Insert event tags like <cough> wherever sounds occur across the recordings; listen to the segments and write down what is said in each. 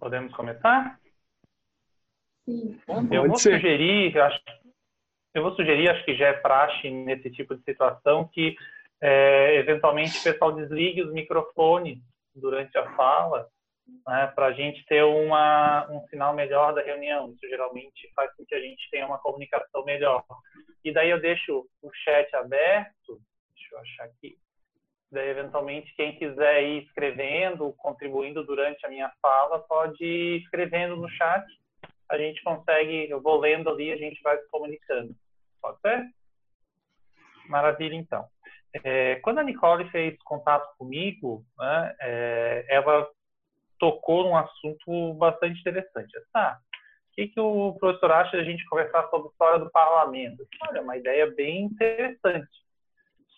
Podemos começar? Sim. Eu vou ser. sugerir, eu, acho, eu vou sugerir, acho que já é praxe nesse tipo de situação, que é, eventualmente o pessoal desligue os microfones durante a fala, né, para a gente ter uma, um sinal melhor da reunião. Isso geralmente faz com que a gente tenha uma comunicação melhor. E daí eu deixo o chat aberto, deixa eu achar aqui, Daí, eventualmente, quem quiser ir escrevendo, contribuindo durante a minha fala, pode ir escrevendo no chat. A gente consegue, eu vou lendo ali, a gente vai se comunicando. Pode ser? Maravilha, então. É, quando a Nicole fez contato comigo, né, é, ela tocou num assunto bastante interessante. Tá, o que, que o professor acha de a gente conversar sobre a história do parlamento? Olha, uma ideia bem interessante.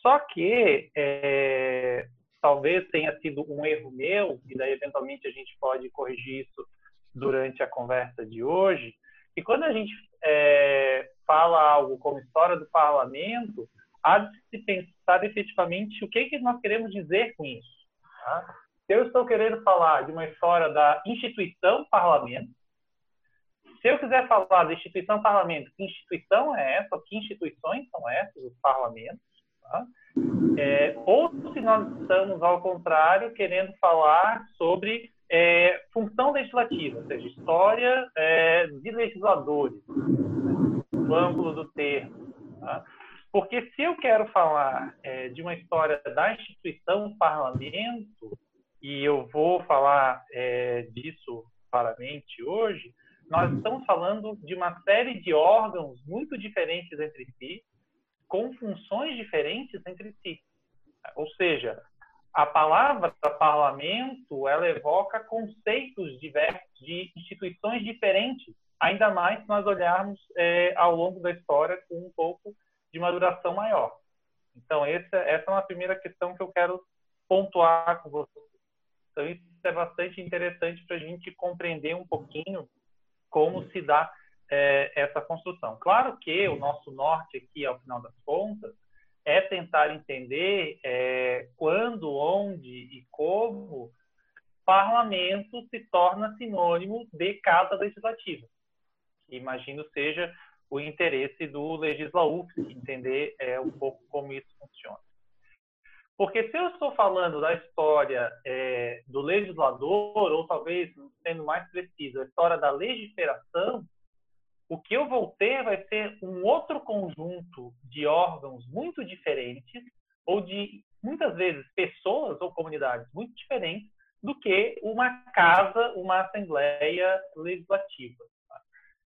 Só que é, talvez tenha sido um erro meu, e daí eventualmente a gente pode corrigir isso durante a conversa de hoje, e quando a gente é, fala algo como história do parlamento, há de se pensar efetivamente o que, que nós queremos dizer com isso. Tá? Se eu estou querendo falar de uma história da instituição parlamento, se eu quiser falar da instituição parlamento, que instituição é essa, que instituições são essas, os parlamentos, É, ou se nós estamos, ao contrário, querendo falar sobre é, função legislativa, ou seja, história é, de legisladores, no âmbito do termo. Tá? Porque se eu quero falar é, de uma história da instituição parlamento, e eu vou falar é, disso claramente hoje, nós estamos falando de uma série de órgãos muito diferentes entre si, com funções diferentes entre si. Ou seja, a palavra parlamento ela evoca conceitos diversos de instituições diferentes, ainda mais se nós olharmos é, ao longo da história com um pouco de uma duração maior. Então, essa, essa é uma primeira questão que eu quero pontuar com vocês. Então, isso é bastante interessante para a gente compreender um pouquinho como se dá é, essa construção. Claro que o nosso norte aqui, ao final das contas, é tentar entender é, quando, onde e como parlamento se torna sinônimo de casa legislativa. Imagino seja o interesse do legislauf, entender é, um pouco como isso funciona. Porque se eu estou falando da história é, do legislador, ou talvez, sendo mais preciso, a história da legiferação, o que eu vou ter vai ser um outro conjunto de órgãos muito diferentes, ou de, muitas vezes, pessoas ou comunidades muito diferentes do que uma casa, uma assembleia legislativa.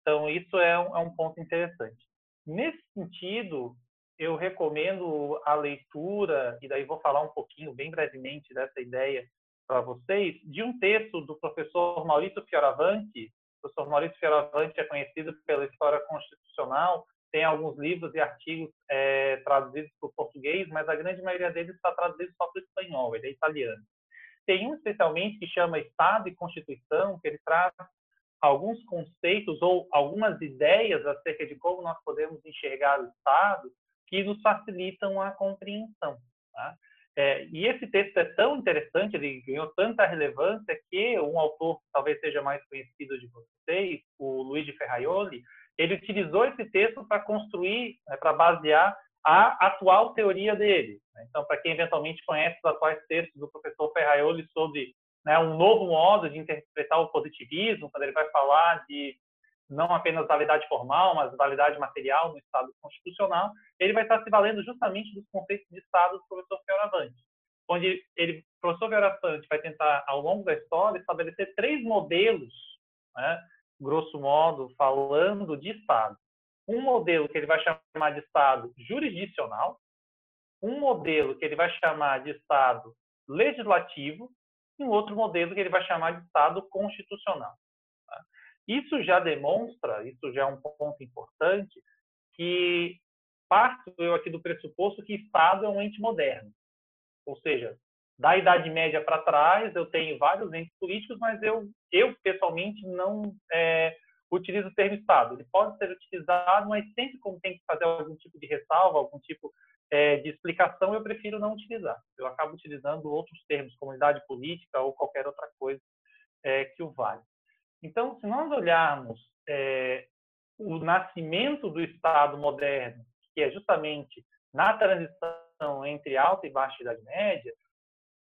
Então, isso é um, é um ponto interessante. Nesse sentido, eu recomendo a leitura, e daí vou falar um pouquinho, bem brevemente, dessa ideia para vocês, de um texto do professor Maurício Fioravanti, o professor Maurício Fioravante é conhecido pela história constitucional, tem alguns livros e artigos é, traduzidos para o português, mas a grande maioria deles está traduzido só para o espanhol, ele é italiano. Tem um especialmente que chama Estado e Constituição, que ele traz alguns conceitos ou algumas ideias acerca de como nós podemos enxergar o Estado que nos facilitam a compreensão. Tá? É, e esse texto é tão interessante, ele ganhou tanta relevância que um autor talvez seja mais conhecido de vocês, o Luigi Ferraioli, ele utilizou esse texto para construir, né, para basear a atual teoria dele. Né? Então, para quem eventualmente conhece os atuais textos do professor Ferraioli sobre né, um novo modo de interpretar o positivismo, quando ele vai falar de não apenas validade formal, mas validade material no Estado constitucional, ele vai estar se valendo justamente dos conceitos de Estado do professor Fioravante, onde ele, o professor Fioravante vai tentar, ao longo da história, estabelecer três modelos, né, grosso modo, falando de Estado. Um modelo que ele vai chamar de Estado jurisdicional, um modelo que ele vai chamar de Estado legislativo e um outro modelo que ele vai chamar de Estado constitucional. Isso já demonstra, isso já é um ponto importante, que parto eu aqui do pressuposto que Estado é um ente moderno. Ou seja, da Idade Média para trás, eu tenho vários entes políticos, mas eu, eu pessoalmente, não é, utilizo o termo Estado. Ele pode ser utilizado, mas sempre como tem que fazer algum tipo de ressalva, algum tipo é, de explicação, eu prefiro não utilizar. Eu acabo utilizando outros termos, comunidade política ou qualquer outra coisa é, que o vale. Então, se nós olharmos é, o nascimento do Estado moderno, que é justamente na transição entre alta e baixa Idade Média,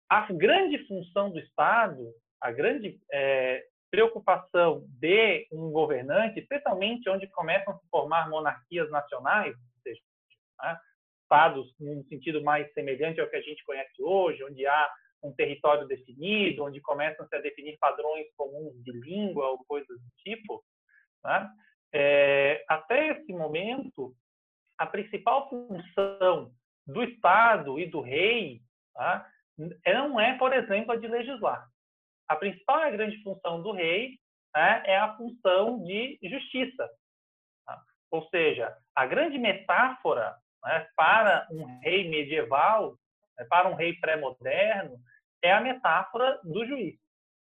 a grande função do Estado, a grande é, preocupação de um governante, especialmente onde começam a se formar monarquias nacionais, ou seja, né, estados num sentido mais semelhante ao que a gente conhece hoje, onde há um território definido, onde começam -se a definir padrões comuns de língua ou coisas do tipo, né? é, até esse momento, a principal função do Estado e do rei tá? não é, por exemplo, a de legislar. A principal e a grande função do rei né, é a função de justiça. Tá? Ou seja, a grande metáfora né, para um rei medieval, né, para um rei pré-moderno, é a metáfora do juiz.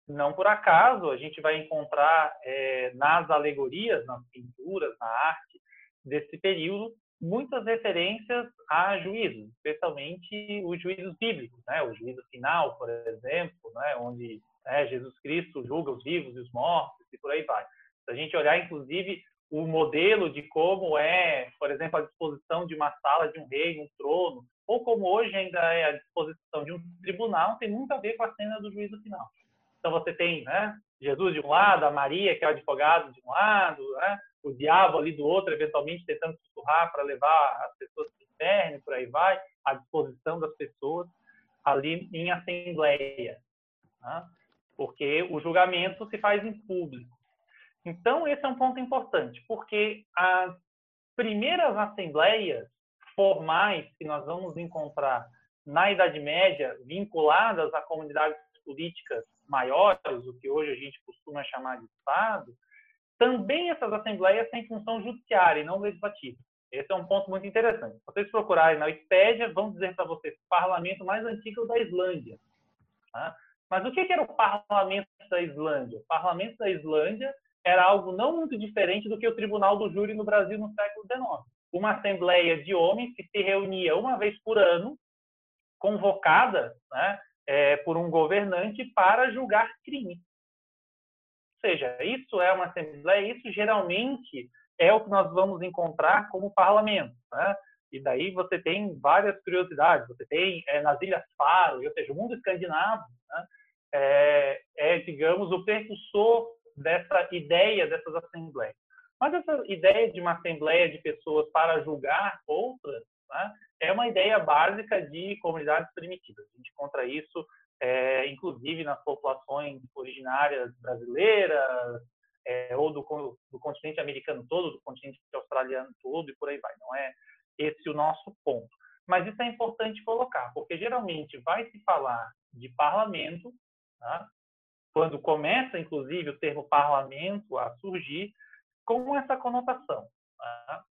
Não por acaso a gente vai encontrar é, nas alegorias, nas pinturas, na arte desse período, muitas referências a juízos, especialmente os juízos bíblicos, né? o juízo final, por exemplo, né? onde né, Jesus Cristo julga os vivos e os mortos e por aí vai. Se a gente olhar, inclusive, o modelo de como é, por exemplo, a disposição de uma sala de um rei, um trono, ou como hoje ainda é a disposição de um tribunal, tem muito a ver com a cena do juízo final. Então você tem né, Jesus de um lado, a Maria, que é o advogado de um lado, né, o diabo ali do outro, eventualmente tentando sussurrar para levar as pessoas para o inferno, por aí vai, à disposição das pessoas ali em assembleia. Né? Porque o julgamento se faz em público. Então, esse é um ponto importante, porque as primeiras assembleias formais que nós vamos encontrar na Idade Média, vinculadas a comunidades políticas maiores, o que hoje a gente costuma chamar de Estado, também essas assembleias têm função judiciária e não legislativa. Esse é um ponto muito interessante. Se vocês procurarem na Wikipédia, vão dizer para vocês o parlamento mais antigo da Islândia. Tá? Mas o que era o parlamento da Islândia? O parlamento da Islândia era algo não muito diferente do que o tribunal do júri no Brasil no século XIX. Uma assembleia de homens que se reunia uma vez por ano, convocada né, é, por um governante para julgar crime. Ou seja, isso é uma assembleia, isso geralmente é o que nós vamos encontrar como parlamento. Né? E daí você tem várias curiosidades. Você tem é, nas Ilhas Faro, ou seja, o mundo escandinavo né? é, é, digamos, o precursor dessa ideia dessas assembleias. Mas essa ideia de uma assembleia de pessoas para julgar outras né, é uma ideia básica de comunidades primitivas. A gente encontra isso, é, inclusive, nas populações originárias brasileiras, é, ou do, do, continente americano todo, do continente australiano todo, e por aí vai. Não é esse o nosso ponto. Mas isso é importante colocar, porque geralmente vai se falar de parlamento, tá? quando começa, inclusive, o termo parlamento a surgir, com essa conotação. Tá?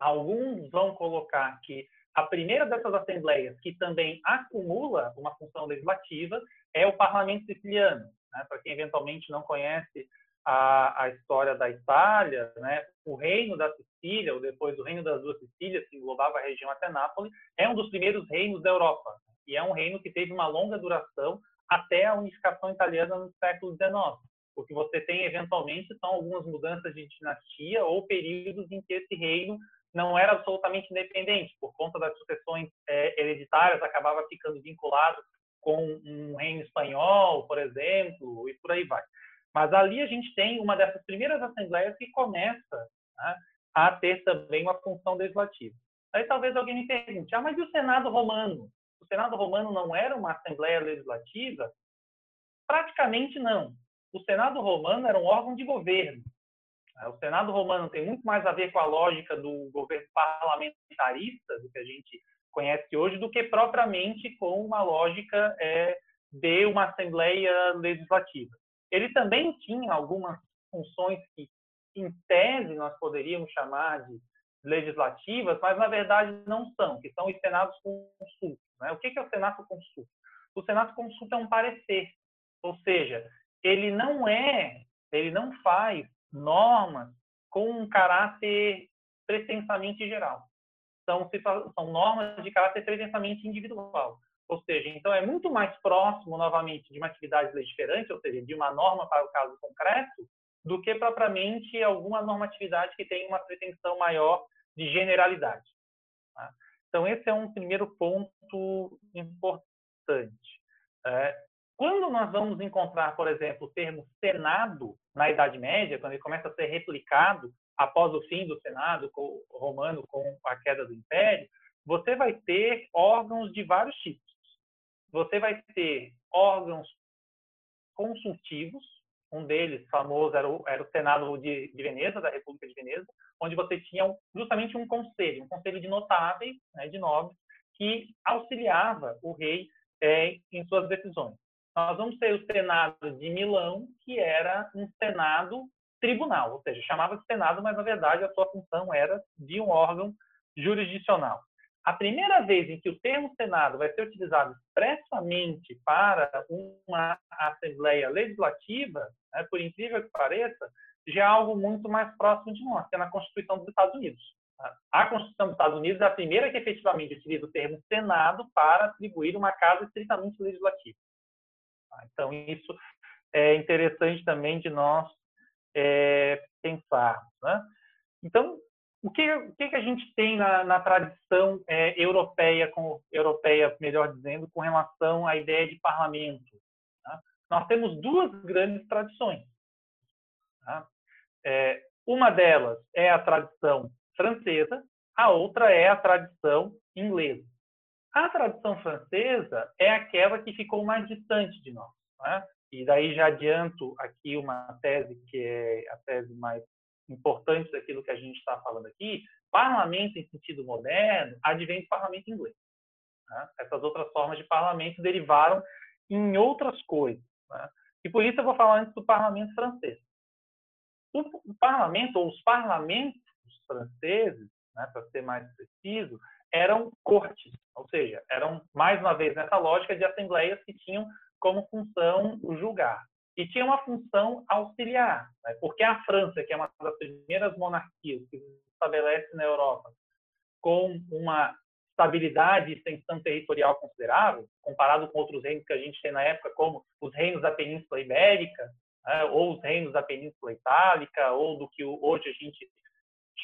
Alguns vão colocar que a primeira dessas assembleias, que também acumula uma função legislativa, é o Parlamento Siciliano. Né? Para quem eventualmente não conhece a, a, história da Itália, né? o Reino da Sicília, ou depois o Reino das Duas Sicílias, que englobava a região até Nápoles, é um dos primeiros reinos da Europa. E é um reino que teve uma longa duração até a unificação italiana no século XIX. O que você tem, eventualmente, são algumas mudanças de dinastia ou períodos em que esse reino não era absolutamente independente, por conta das sucessões é, hereditárias, acabava ficando vinculado com um reino espanhol, por exemplo, e por aí vai. Mas ali a gente tem uma dessas primeiras assembleias que começa né, a ter também uma função legislativa. Aí talvez alguém me pergunte, ah, mas e o Senado romano? O Senado romano não era uma assembleia legislativa? Praticamente não. O Senado romano era um órgão de governo. O Senado romano tem muito mais a ver com a lógica do governo parlamentarista, do que a gente conhece hoje, do que propriamente com uma lógica é, de uma Assembleia Legislativa. Ele também tinha algumas funções que, em tese, nós poderíamos chamar de legislativas, mas na verdade não são, que são os senados consultos. Né? O que é o senado consulto? O senado consulto é um parecer, ou seja, ele não é, ele não faz normas com um caráter pretensamente geral. São, são normas de caráter pretensamente individual. Ou seja, então é muito mais próximo, novamente, de uma atividade legiferante, ou seja, de uma norma para o caso concreto, do que propriamente alguma normatividade que tenha uma pretensão maior de generalidade. Tá? Então, esse é um primeiro ponto importante. É, quando nós vamos encontrar, por exemplo, o termo Senado na Idade Média, quando ele começa a ser replicado após o fim do Senado romano com a queda do Império, você vai ter órgãos de vários tipos. Você vai ter órgãos consultivos, um deles famoso era o, era o Senado de, de, Veneza, da República de Veneza, onde você tinha justamente um conselho, um conselho de notáveis, né, de nobres, que auxiliava o rei é, em suas decisões. Nós vamos ter o Senado de Milão, que era um Senado tribunal, ou seja, chamava de Senado, mas na verdade a sua função era de um órgão jurisdicional. A primeira vez em que o termo Senado vai ser utilizado expressamente para uma Assembleia Legislativa, né, por incrível que pareça, já é algo muito mais próximo de nós, que é na Constituição dos Estados Unidos. A Constituição dos Estados Unidos é a primeira que efetivamente utiliza o termo Senado para atribuir uma casa estritamente legislativa. Então, isso é interessante também de nós é, pensarmos. Né? Então, o que, o que, a gente tem na, na tradição é, europeia, com, europeia, melhor dizendo, com relação à ideia de parlamento? Tá? Nós temos duas grandes tradições. Tá? É, uma delas é a tradição francesa, a outra é a tradição inglesa. A tradição francesa é aquela que ficou mais distante de nós. Né? E daí já adianto aqui uma tese que é a tese mais importante daquilo que a gente está falando aqui. Parlamento em sentido moderno advém do parlamento inglês. Né? Essas outras formas de parlamento derivaram em outras coisas. Né? E por isso eu vou falar antes do parlamento francês. O parlamento, ou os parlamentos franceses, né, para ser mais preciso, eram cortes, ou seja, eram, mais uma vez, nessa lógica de assembleias que tinham como função julgar. E tinha uma função auxiliar, né? porque a França, que é uma das primeiras monarquias que se estabelece na Europa, com uma estabilidade e extensão territorial considerável, comparado com outros reinos que a gente tem na época, como os reinos da Península Ibérica, né? ou os reinos da Península Itálica, ou do que hoje a gente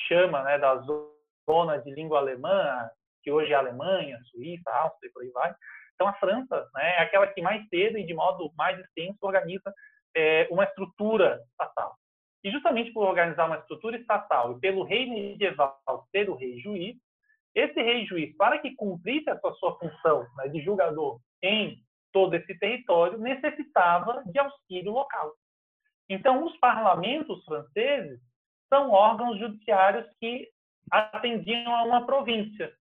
chama né, da zona de língua alemã, que hoje é Alemanha, Suíça, Áustria e por aí vai. Então, a França né, é aquela que mais cedo e de modo mais extenso organiza é, uma estrutura estatal. E justamente por organizar uma estrutura estatal e pelo rei medieval ser o rei juiz, esse rei juiz, para que cumprisse a sua, sua função né, de julgador em todo esse território, necessitava de auxílio local. Então, os parlamentos franceses são órgãos judiciários que atendiam a uma província.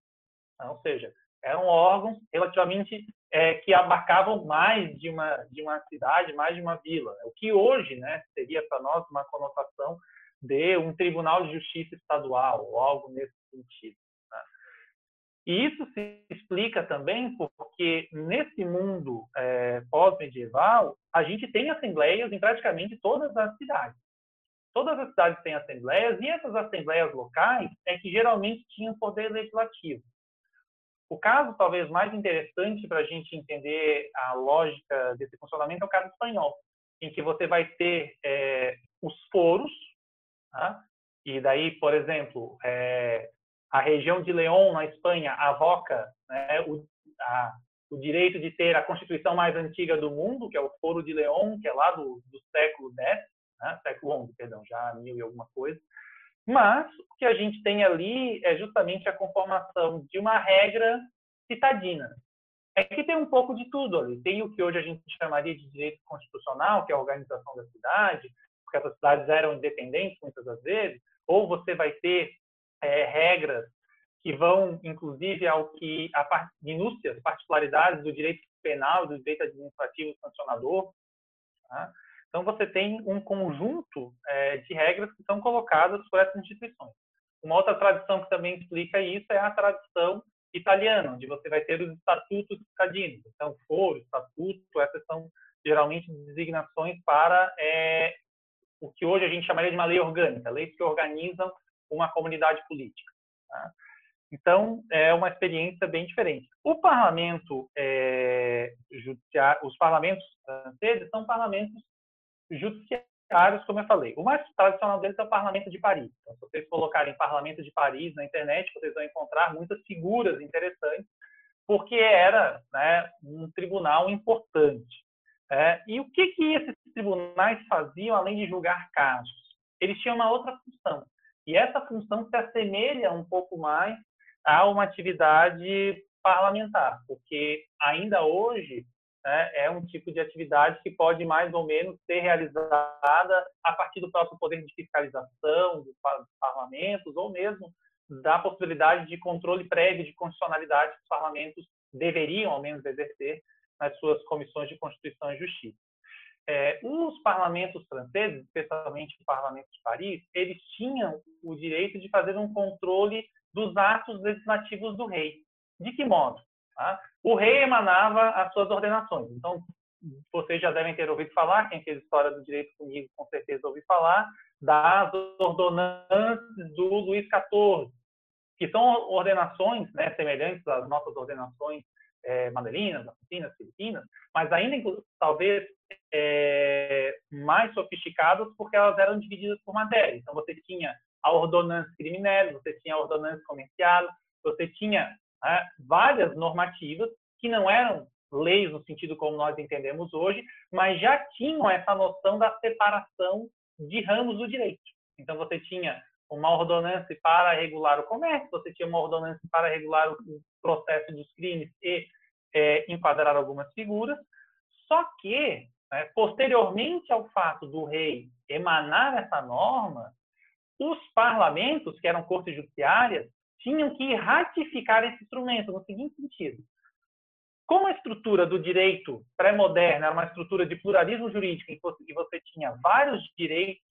Ou seja, eram órgãos relativamente é, que abarcavam mais de uma de uma cidade, mais de uma vila. O que hoje, né, seria para nós uma conotação de um tribunal de justiça estadual ou algo nesse sentido. Né? E isso se explica também porque nesse mundo é, pós-medieval a gente tem assembleias em praticamente todas as cidades. Todas as cidades têm assembleias e essas assembleias locais é que geralmente tinham poder legislativo. O caso talvez mais interessante para a gente entender a lógica desse funcionamento é o caso espanhol, em que você vai ter é, os foros, tá? e daí, por exemplo, é, a região de León, na Espanha, avoca né, o, a, o, direito de ter a constituição mais antiga do mundo, que é o Foro de León, que é lá do, do século X, né, século XI, perdão, já mil e alguma coisa, mas o que a gente tem ali é justamente a conformação de uma regra citadina. É que tem um pouco de tudo ali. Tem o que hoje a gente chamaria de direito constitucional, que é a organização da cidade, porque essas cidades eram independentes muitas das vezes, ou você vai ter é, regras que vão, inclusive, ao que a minúcias, particularidades do direito penal, do direito administrativo sancionador. Tá? Então, você tem um conjunto é, de regras que são colocadas por essas instituições. Uma outra tradição que também explica isso é a tradição italiana, onde você vai ter os estatutos citadinos. Então, foro, estatuto, essas são geralmente designações para é, o que hoje a gente chamaria de uma lei orgânica, leis que organizam uma comunidade política. Tá? Então, é uma experiência bem diferente. O parlamento é, judiciário, os parlamentos franceses são parlamentos judiciários, como eu falei. O mais tradicional deles é o parlamento de Paris. Então, se vocês colocarem parlamento de Paris na internet, vocês vão encontrar muitas figuras interessantes, porque era né, um tribunal importante. É, e o que, que esses tribunais faziam além de julgar casos? Eles tinham uma outra função. E essa função se assemelha um pouco mais a uma atividade parlamentar, porque ainda hoje né, é um tipo de atividade que pode mais ou menos ser realizada a partir do próprio poder de fiscalização dos parlamentos ou mesmo da possibilidade de controle prévio de constitucionalidade que os parlamentos deveriam, ao menos, exercer nas suas comissões de Constituição e Justiça. É, os parlamentos franceses, especialmente o Parlamento de Paris, eles tinham o direito de fazer um controle dos atos legislativos do rei. De que modo? Tá? O rei emanava as suas ordenações. Então, vocês já devem ter ouvido falar, quem fez história do direito comigo com certeza ouviu falar, das ordonanças do Luís XIV, que são ordenações né, semelhantes às nossas ordenações é, madelinas, filipinas, mas ainda talvez é, mais sofisticadas porque elas eram divididas por matéria. Então você tinha a ordonança criminal, você tinha a ordonança comercial, você tinha né, várias normativas que não eram leis no sentido como nós entendemos hoje, mas já tinham essa noção da separação de ramos do direito. Então você tinha uma ordonança para regular o comércio, você tinha uma ordonança para regular o processo dos crimes e é, enquadrar algumas figuras, só que, né, posteriormente ao fato do rei emanar essa norma, os parlamentos, que eram cortes judiciárias, tinham que ratificar esse instrumento no seguinte sentido. Como a estrutura do direito pré-moderno era uma estrutura de pluralismo jurídico, que você tinha vários direitos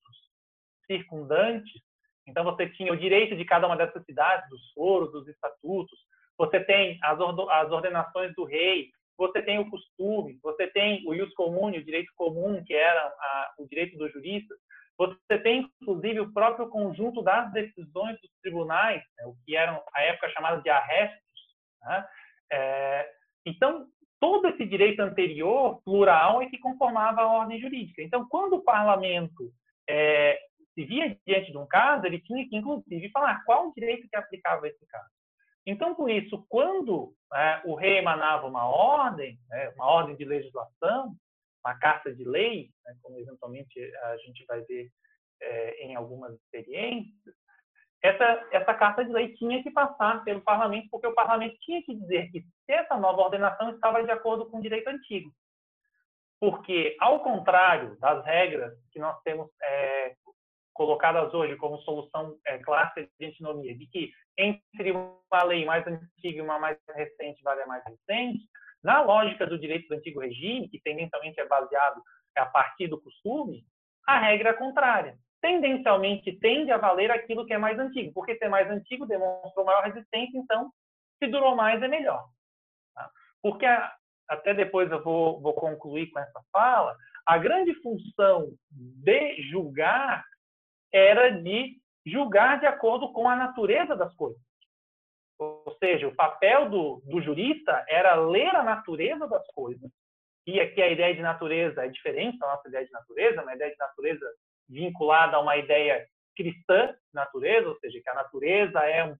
circundantes, então você tinha o direito de cada uma dessas cidades, dos foros, dos estatutos, você tem as ordenações do rei, você tem o costume, você tem o ius comune, o direito comum, que era a, o direito dos juristas, você tem, inclusive, o próprio conjunto das decisões dos tribunais, né, o que eram, a época, chamada de arrestos. Né? É, então, todo esse direito anterior, plural, é que conformava a ordem jurídica. Então, quando o parlamento é, se via diante de um caso, ele tinha que, inclusive, falar qual o direito que aplicava esse caso. Então, por isso, quando né, o rei emanava uma ordem, né, uma ordem de legislação, uma carta de lei, né, como eventualmente a gente vai ver é, em algumas experiências, essa, essa carta de lei tinha que passar pelo parlamento, porque o parlamento tinha que dizer que essa nova ordenação estava de acordo com o direito antigo. Porque, ao contrário das regras que nós temos é, colocadas hoje como solução é, clássica de antinomia, de que entre uma lei mais antiga e uma mais recente vale a mais recente, na lógica do direito do antigo regime, que tendencialmente é baseado a partir do costume, a regra é contrária. Tendencialmente tende a valer aquilo que é mais antigo, porque se é mais antigo demonstrou maior resistência, então se durou mais é melhor. Tá? Porque até depois eu vou, vou concluir com essa fala, a grande função de julgar era de julgar de acordo com a natureza das coisas. Ou seja, o papel do, do jurista era ler a natureza das coisas. E aqui a ideia de natureza é diferente da nossa ideia de natureza, uma ideia de natureza vinculada a uma ideia cristã de natureza, ou seja, que a natureza é um,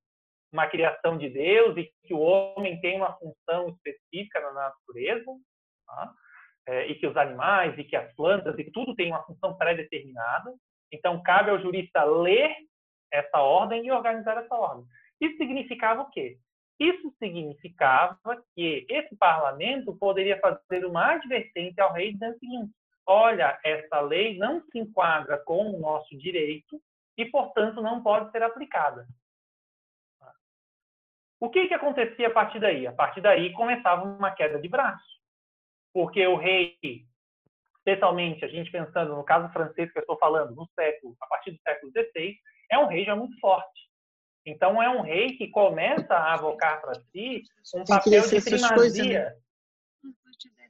uma criação de Deus e que o homem tem uma função específica na natureza, tá? é, e que os animais e que as plantas e tudo tem uma função pré-determinada. Então, cabe ao jurista ler essa ordem e organizar essa ordem. Isso significava o quê? Isso significava que esse parlamento poderia fazer uma advertência ao rei dizendo o seguinte: olha, essa lei não se enquadra com o nosso direito e, portanto, não pode ser aplicada. O que, que acontecia a partir daí? A partir daí começava uma queda de braço, porque o rei especialmente a gente pensando no caso francês que eu estou falando, no século, a partir do século XVI, é um rei já muito forte. Então é um rei que começa a avocar para si um papel de primazia né?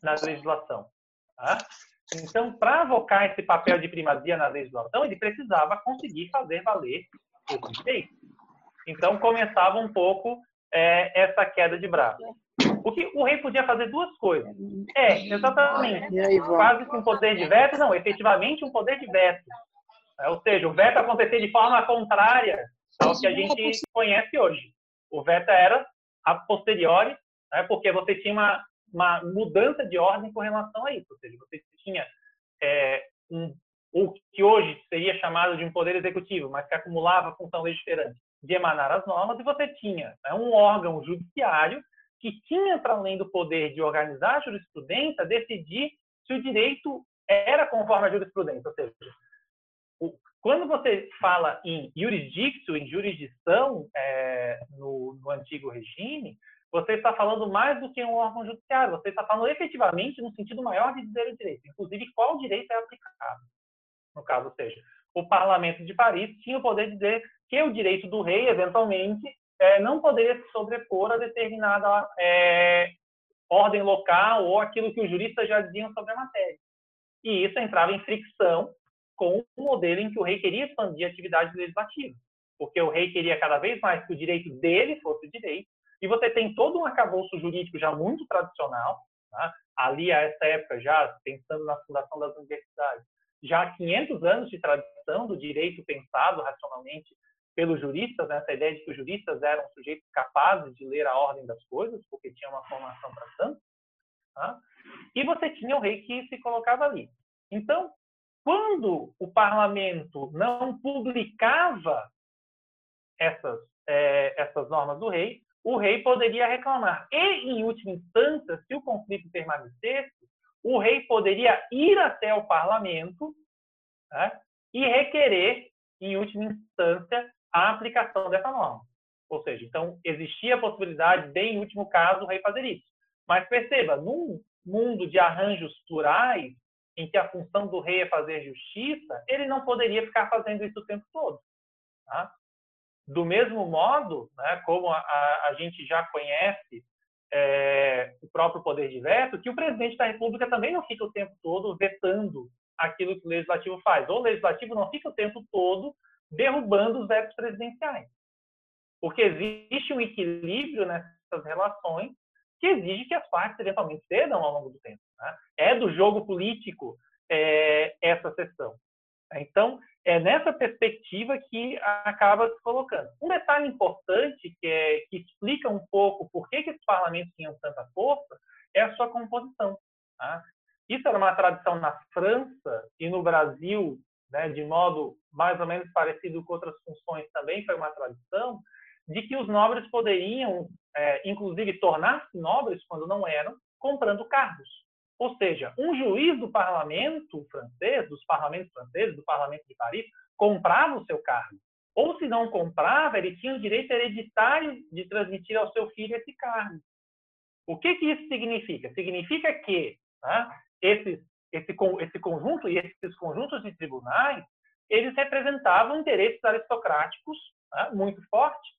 na legislação. Tá? Então, para avocar esse papel de primazia na legislação, ele precisava conseguir fazer valer esse direito. Então começava um pouco é, essa queda de braço. O que o rei podia fazer duas coisas. É, exatamente. Quase que um poder de veto, não, efetivamente um poder de veto. É, ou seja, o veto acontecer de forma contrária ao que a gente conhece hoje. O veto era a posteriori, né, porque você tinha uma, uma mudança de ordem com relação a isso. Ou seja, você tinha é, um, o que hoje seria chamado de um poder executivo, mas que acumulava a função legiferante de emanar as normas, e você tinha né, um órgão judiciário que tinha, para além do poder de organizar a jurisprudência, decidir se o direito era conforme a jurisprudência. Ou seja, o, quando você fala em jurisdictio, em jurisdição, é, no, no antigo regime, você está falando mais do que um órgão judiciário, você está falando efetivamente no sentido maior de dizer o direito, inclusive qual direito é aplicado. No caso, ou seja, o parlamento de Paris tinha o poder de dizer que o direito do rei, eventualmente, é, não poderia se sobrepor a determinada é, ordem local ou aquilo que os juristas já diziam sobre a matéria. E isso entrava em fricção com o modelo em que o rei queria expandir a atividade legislativa, porque o rei queria cada vez mais que o direito dele fosse o direito, e você tem todo um arcabouço jurídico já muito tradicional, tá? ali a essa época já, pensando na fundação das universidades, já há 500 anos de tradição do direito pensado racionalmente pelos juristas, né? essa ideia de que os juristas eram sujeitos capazes de ler a ordem das coisas, porque tinha uma formação para tanto. Tá? E você tinha o rei que se colocava ali. Então, quando o parlamento não publicava essas, é, essas normas do rei, o rei poderia reclamar. E, em última instância, se o conflito permanecesse, o rei poderia ir até o parlamento né, e requerer, em última instância, a aplicação dessa norma. Ou seja, então existia a possibilidade de, em último caso, o rei fazer isso. Mas perceba, num mundo de arranjos plurais, em que a função do rei é fazer justiça, ele não poderia ficar fazendo isso o tempo todo. Tá? Do mesmo modo, né, como a, a, gente já conhece é, o próprio poder de veto, que o presidente da República também não fica o tempo todo vetando aquilo que o legislativo faz. Ou o legislativo não fica o tempo todo derrubando os vetos presidenciais. Porque existe um equilíbrio nessas relações que exige que as partes eventualmente cedam ao longo do tempo. Né? É do jogo político é, essa sessão. Então, é nessa perspectiva que acaba se colocando. Um detalhe importante que, é, que explica um pouco por que, que esses parlamentos tinham tanta força é a sua composição. Tá? Isso era uma tradição na França e no Brasil né, de modo mais ou menos parecido com outras funções também, foi uma tradição, de que os nobres poderiam, é, inclusive, tornar-se nobres quando não eram, comprando cargos. Ou seja, um juiz do parlamento francês, dos parlamentos franceses, do parlamento de Paris, comprava o seu cargo. Ou se não comprava, ele tinha o direito hereditário de transmitir ao seu filho esse cargo. O que, que isso significa? Significa que né, esse, esse conjunto e esses conjuntos de tribunais, eles representavam interesses aristocráticos né, muito fortes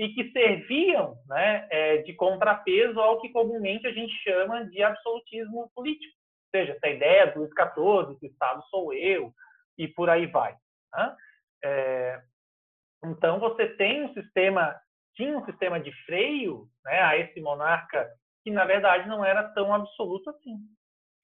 e que serviam né, é, de contrapeso ao que comumente a gente chama de absolutismo político. Ou seja, essa ideia do Luís XIV, que o Estado sou eu, e por aí vai. Né? É, então, você tem um sistema, tinha um sistema de freio né, a esse monarca que, na verdade, não era tão absoluto assim.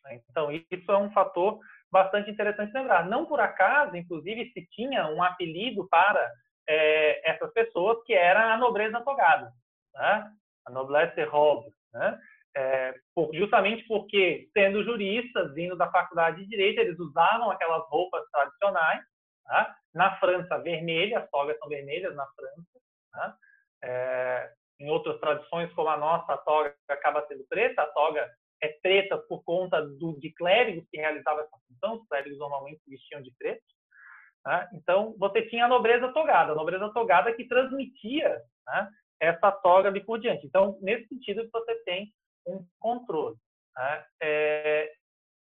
Né? Então, isso é um fator bastante interessante lembrar. Não por acaso, inclusive, se tinha um apelido para é, essas pessoas que era a nobreza togada, né? a noblesse robe, né? É, por, justamente porque, sendo juristas, vindo da faculdade de Direito, eles usavam aquelas roupas tradicionais, tá? na França, vermelha, as togas são vermelhas na França, tá? é, em outras tradições, como a nossa, a toga acaba sendo preta, a toga é preta por conta do, de clérigos que realizavam essa função, os clérigos normalmente vestiam de preto. Né? Então, você tinha a nobreza togada, a nobreza togada que transmitia né, essa toga ali por diante. Então, nesse sentido, você tem um controle. Né? É,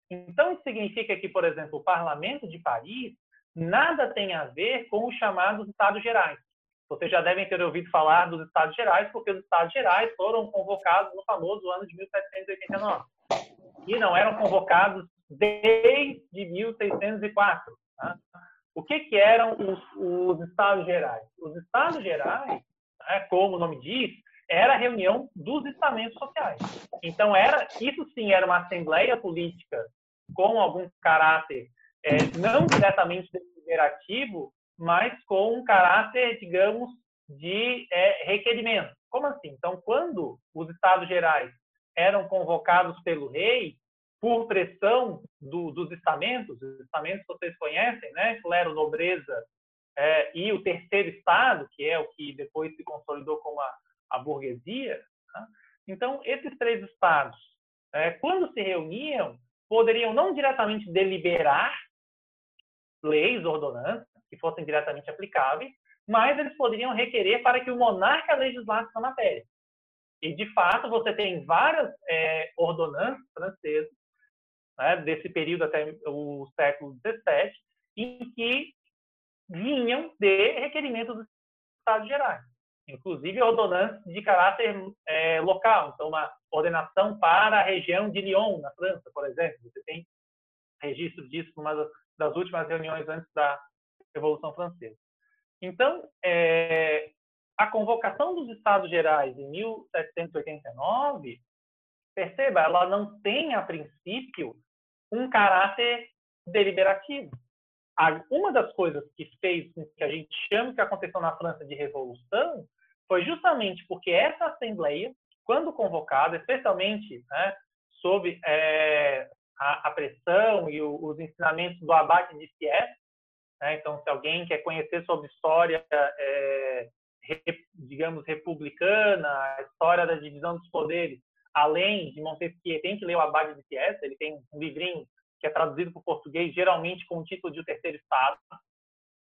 então, isso significa que, por exemplo, o Parlamento de Paris nada tem a ver com os chamados Estados Gerais. Vocês já devem ter ouvido falar dos Estados Gerais, porque os Estados Gerais foram convocados no famoso ano de 1789. E não eram convocados desde 1604. Tá? O que, que eram os, os, Estados Gerais? Os Estados Gerais né, como o nome diz, era a reunião dos estamentos sociais. Então, era isso sim era uma assembleia política com algum caráter é, não diretamente deliberativo, mas com um caráter, digamos, de é, requerimento. Como assim? Então, quando os estados gerais eram convocados pelo rei, por pressão do, dos estamentos, os estamentos vocês conhecem, né? Clero, nobreza é, e o terceiro estado, que é o que depois se consolidou como a, a burguesia. Né? Então, esses três estados, é, quando se reuniam, poderiam não diretamente deliberar leis, ordonanças, que fossem diretamente aplicáveis, mas eles poderiam requerer para que o monarca legislasse essa matéria. E, de fato, você tem várias é, ordonanças francesas, né, desse período até o século XVII, em que vinham de requerimentos dos Estados Gerais. Inclusive ordonanças de caráter é, local. Então, uma ordenação para a região de Lyon, na França, por exemplo. Você tem registro disso numa das últimas reuniões antes da Revolução Francesa. Então, é, a convocação dos Estados Gerais em 1789, perceba, ela não tem, a princípio, um caráter deliberativo. Uma das coisas que fez com que a gente chame que aconteceu na França de revolução foi justamente porque essa Assembleia, quando convocada, especialmente né, sob é, a, a, pressão e o, os ensinamentos do abate de Sies, né, então, se alguém quer conhecer sobre história é, digamos, republicana, a história da divisão dos poderes, além de Montesquieu, tem que ler o Abade de Sies, ele tem um livrinho que é traduzido para o português, geralmente com o título de O Terceiro Estado.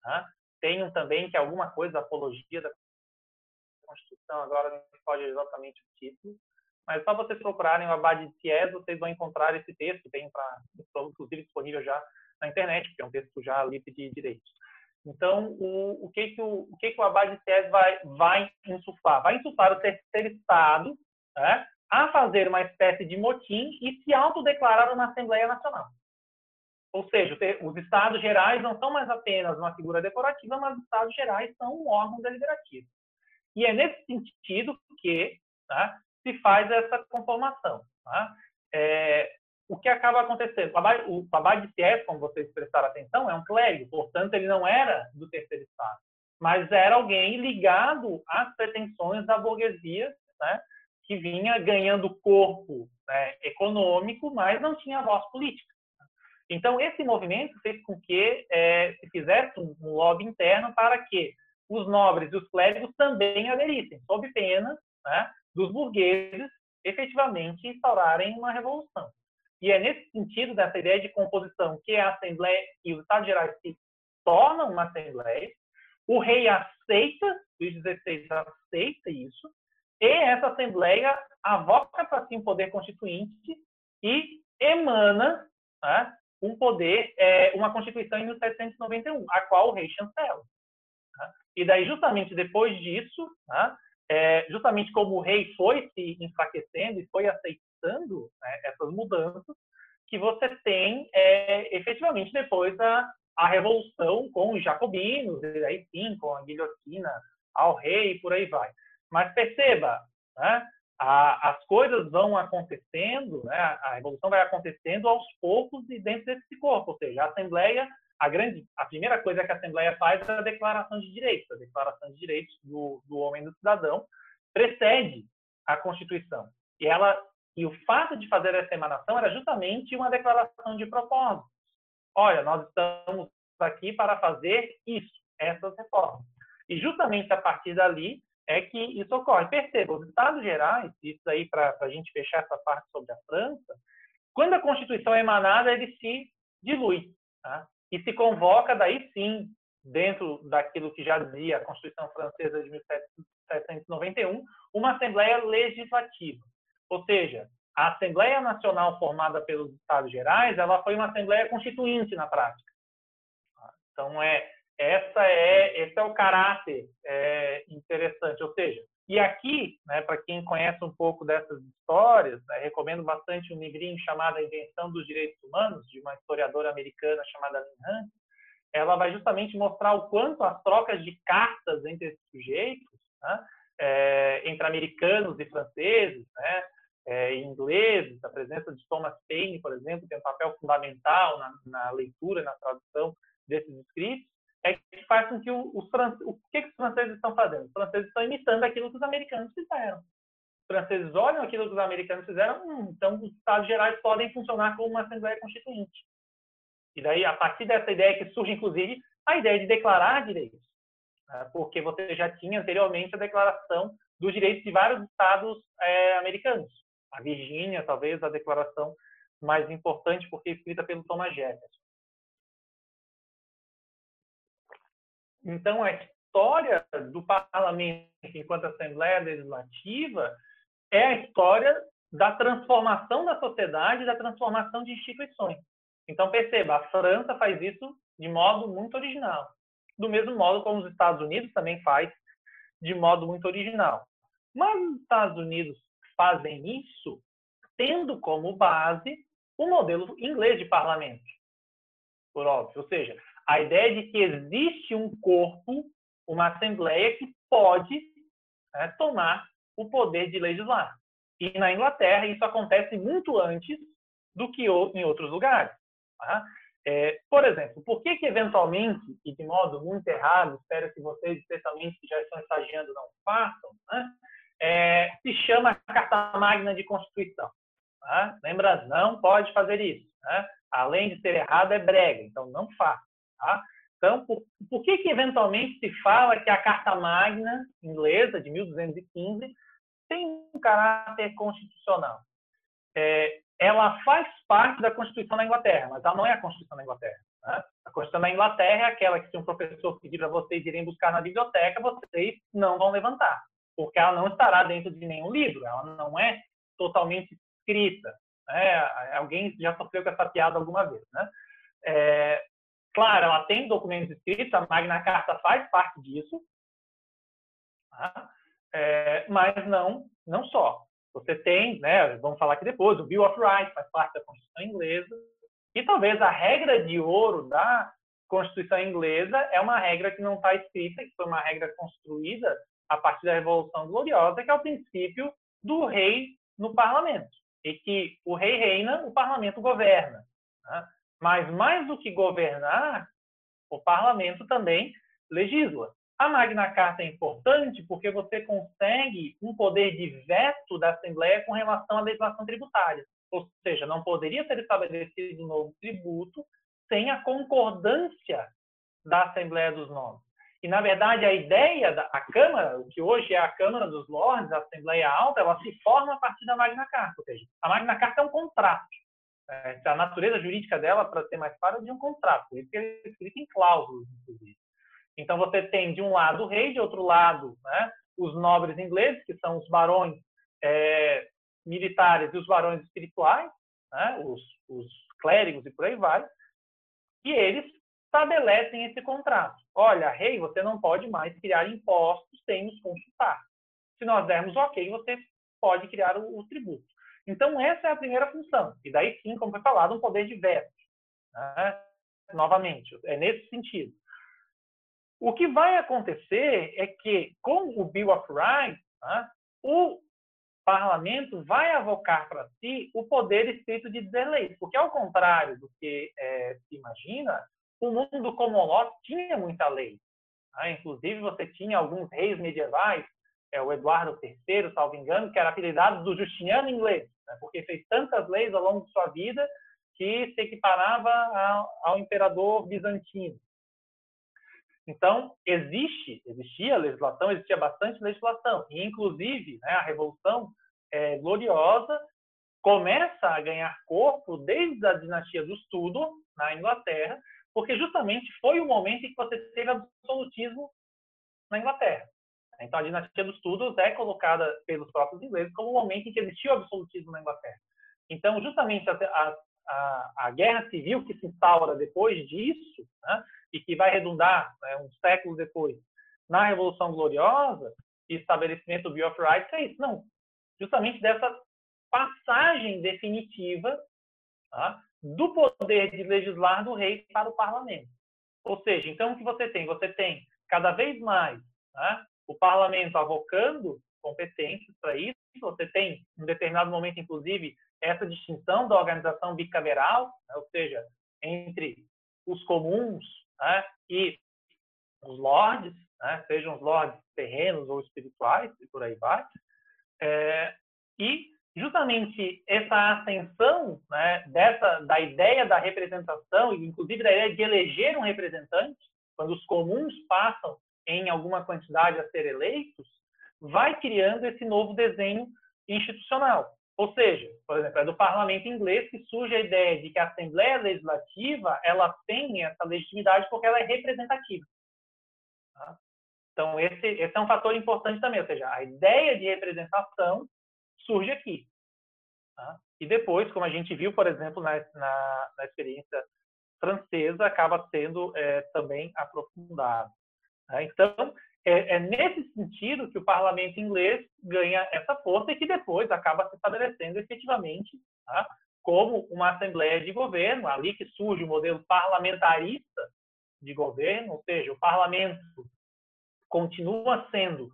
Né? Tem um também que é alguma coisa, Apologia da Constituição, agora não pode exatamente o título, mas só vocês procurarem o Abade de Sies, vocês vão encontrar esse texto, tem para, inclusive disponível já na internet, que é um texto já livre de direitos. Então, o, o, que, que, o, o que, que o Abade Tese vai, vai insuflar? Vai insuflar o terceiro Estado né, a fazer uma espécie de motim e se autodeclarar uma Assembleia Nacional. Ou seja, os Estados Gerais não são mais apenas uma figura decorativa, mas os Estados Gerais são um órgão deliberativo. E é nesse sentido que tá, se faz essa conformação. Tá? É, o que acaba acontecendo? O Abade de Sies, como vocês prestaram atenção, é um clérigo, portanto, ele não era do terceiro estado, mas era alguém ligado às pretensões da burguesia, né, que vinha ganhando corpo né, econômico, mas não tinha voz política. Então, esse movimento fez com que é, se fizesse um lobby interno para que os nobres e os clérigos também aderissem, sob pena né, dos burgueses efetivamente instaurarem uma revolução. E é nesse sentido dessa ideia de composição que a Assembleia e os Estados Gerais se tornam uma Assembleia, o rei aceita, Luís XVI aceita isso, e essa Assembleia avoca para si um poder constituinte e emana né, um poder, é, uma Constituição em 1791, a qual o rei chancela. Né? E daí, justamente depois disso, né, é, justamente como o rei foi se enfraquecendo e foi aceitando né, essas mudanças, que você tem é, efetivamente depois a, a revolução com os jacobinos, e aí sim, com a guilhotina ao rei e por aí vai. Mas perceba, né, a, as coisas vão acontecendo, né, a revolução vai acontecendo aos poucos e dentro desse corpo, ou seja, a Assembleia, a grande, a primeira coisa que a Assembleia faz é a Declaração de Direitos. A Declaração de Direitos do, do Homem e do Cidadão precede a Constituição. E ela e o fato de fazer essa emanação era justamente uma declaração de propósito. Olha, nós estamos aqui para fazer isso, essas reformas. E justamente a partir dali é que isso ocorre. Perceba, os Estados Gerais, isso aí para a gente fechar essa parte sobre a França, quando a Constituição é emanada, ele se dilui. Tá? E se convoca, daí sim, dentro daquilo que já dizia a Constituição Francesa de 1791, uma Assembleia Legislativa. Ou seja, a Assembleia Nacional formada pelos Estados Gerais, ela foi uma Assembleia Constituinte na prática. Então, é, essa é, esse é o caráter é, interessante. Ou seja, e aqui, né, para quem conhece um pouco dessas histórias, né, recomendo bastante um livrinho chamado A Invenção dos Direitos Humanos, de uma historiadora americana chamada Lynn Hunt. Ela vai justamente mostrar o quanto as trocas de cartas entre esses sujeitos né, é, entre americanos e franceses, né, é, ingleses, a presença de Thomas Paine, por exemplo, tem um papel fundamental na, na leitura, na tradução desses escritos, é que faz com que os o que, que os franceses estão fazendo? Os franceses estão imitando aquilo que os americanos fizeram. Os franceses olham aquilo que os americanos fizeram, hum, então os Estados Gerais podem funcionar como uma Assembleia Constituinte. E daí, a partir dessa ideia que surge, inclusive, a ideia de declarar direitos. Né? Porque você já tinha anteriormente a declaração dos direitos de vários estados é, americanos. A Virgínia, talvez, a declaração mais importante, porque escrita pelo Thomas Jefferson. Então, a história do parlamento enquanto Assembleia Legislativa é a história da transformação da sociedade, da transformação de instituições. Então, perceba, a França faz isso de modo muito original. Do mesmo modo como os Estados Unidos também faz de modo muito original. Mas os Estados Unidos fazem isso tendo como base o modelo inglês de parlamento, por óbvio. Ou seja, a ideia de que existe um corpo, uma assembleia que pode né, tomar o poder de legislar. E na Inglaterra isso acontece muito antes do que em outros lugares. Tá? É, por exemplo, por que, que eventualmente, e de modo muito errado, espero que vocês, especialmente que já estão estagiando, não façam, né? é, se chama Carta Magna de Constituição? Tá? Lembra, não pode fazer isso. Né? Além de ser errado, é brega, então não faça. Tá? Então, por, por, que, que eventualmente se fala que a Carta Magna inglesa, de 1215, tem um caráter constitucional? É, ela faz parte da Constituição da Inglaterra, mas ela não é a Constituição da Inglaterra. Né? A Constituição da Inglaterra é aquela que, se um professor pedir para vocês irem buscar na biblioteca, vocês não vão levantar, porque ela não estará dentro de nenhum livro, ela não é totalmente escrita. Né? Alguém já sofreu com essa piada alguma vez. Né? É, claro, ela tem documentos escritos, a Magna Carta faz parte disso, tá? é, mas não, não só. Você tem, né, vamos falar aqui depois, o Bill of Rights faz parte da Constituição inglesa, e talvez a regra de ouro da Constituição inglesa é uma regra que não está escrita, que foi uma regra construída a partir da Revolução Gloriosa, que é o princípio do rei no parlamento. E que o rei reina, o parlamento governa. Né? Mas mais do que governar, o parlamento também legisla. A Magna Carta é importante porque você consegue um poder de veto da Assembleia com relação à legislação tributária. Ou seja, não poderia ser estabelecido um novo tributo sem a concordância da Assembleia dos Nomes. E, na verdade, a ideia da a Câmara, o que hoje é a Câmara dos Lordes, a Assembleia Alta, ela se forma a partir da Magna Carta. Ou seja, a Magna Carta é um contrato. É, a natureza jurídica dela, para ser mais claro, é de um contrato. Por isso que é escrito em cláusulas, inclusive. Então você tem de um lado o rei, de outro lado né, os nobres ingleses, que são os barões é, militares e os barões espirituais, né, os, os clérigos e por aí vai, e eles estabelecem esse contrato. Olha, rei, você não pode mais criar impostos sem nos consultar. Se nós dermos ok, você pode criar o, o tributo. Então, essa é a primeira função. E daí sim, como foi falado, um poder de veto. Né? Novamente, é nesse sentido. O que vai acontecer é que, com o Bill of Rights, né, o parlamento vai avocar para si o poder escrito de dizer leis, porque, ao contrário do que é, se imagina, o mundo law tinha muita lei. Né? Inclusive, você tinha alguns reis medievais, é, o Eduardo III, salvo engano, que era apelidado do Justiniano inglês, né? porque fez tantas leis ao longo de sua vida que se equiparava ao, ao imperador bizantino. Então, existe, existia legislação, existia bastante legislação. E, inclusive, né, a Revolução é, Gloriosa começa a ganhar corpo desde a dinastia dos Tudor, na Inglaterra, porque justamente foi o momento em que você teve absolutismo na Inglaterra. Então, a dinastia dos Tudors é colocada pelos próprios ingleses como o momento em que existiu o absolutismo na Inglaterra. Então, justamente a, a, a, guerra civil que se instaura depois disso, né, e que vai redundar né, um século depois na Revolução Gloriosa e estabelecimento do Bill of Rights é isso. Não, justamente dessa passagem definitiva tá, do poder de legislar do rei para o parlamento. Ou seja, então o que você tem? Você tem cada vez mais tá, o parlamento avocando competências para isso. Você tem, em determinado momento, inclusive, essa distinção da organização bicameral, né? ou seja, entre os comuns né? e os lords, né? sejam os lords terrenos ou espirituais, e por aí vai. É, e justamente essa ascensão né, dessa da ideia da representação e inclusive da ideia de eleger um representante, quando os comuns passam em alguma quantidade a ser eleitos, vai criando esse novo desenho institucional. Ou seja, por exemplo, é do parlamento inglês que surge a ideia de que a Assembleia Legislativa ela tem essa legitimidade porque ela é representativa. Tá? Então, esse, esse é um fator importante também, ou seja, a ideia de representação surge aqui. Tá? E depois, como a gente viu, por exemplo, na, na, na experiência francesa, acaba sendo é, também aprofundado. Tá? Então, é, é, nesse sentido que o parlamento inglês ganha essa força e que depois acaba se estabelecendo efetivamente tá? como uma assembleia de governo, ali que surge o modelo parlamentarista de governo, ou seja, o parlamento continua sendo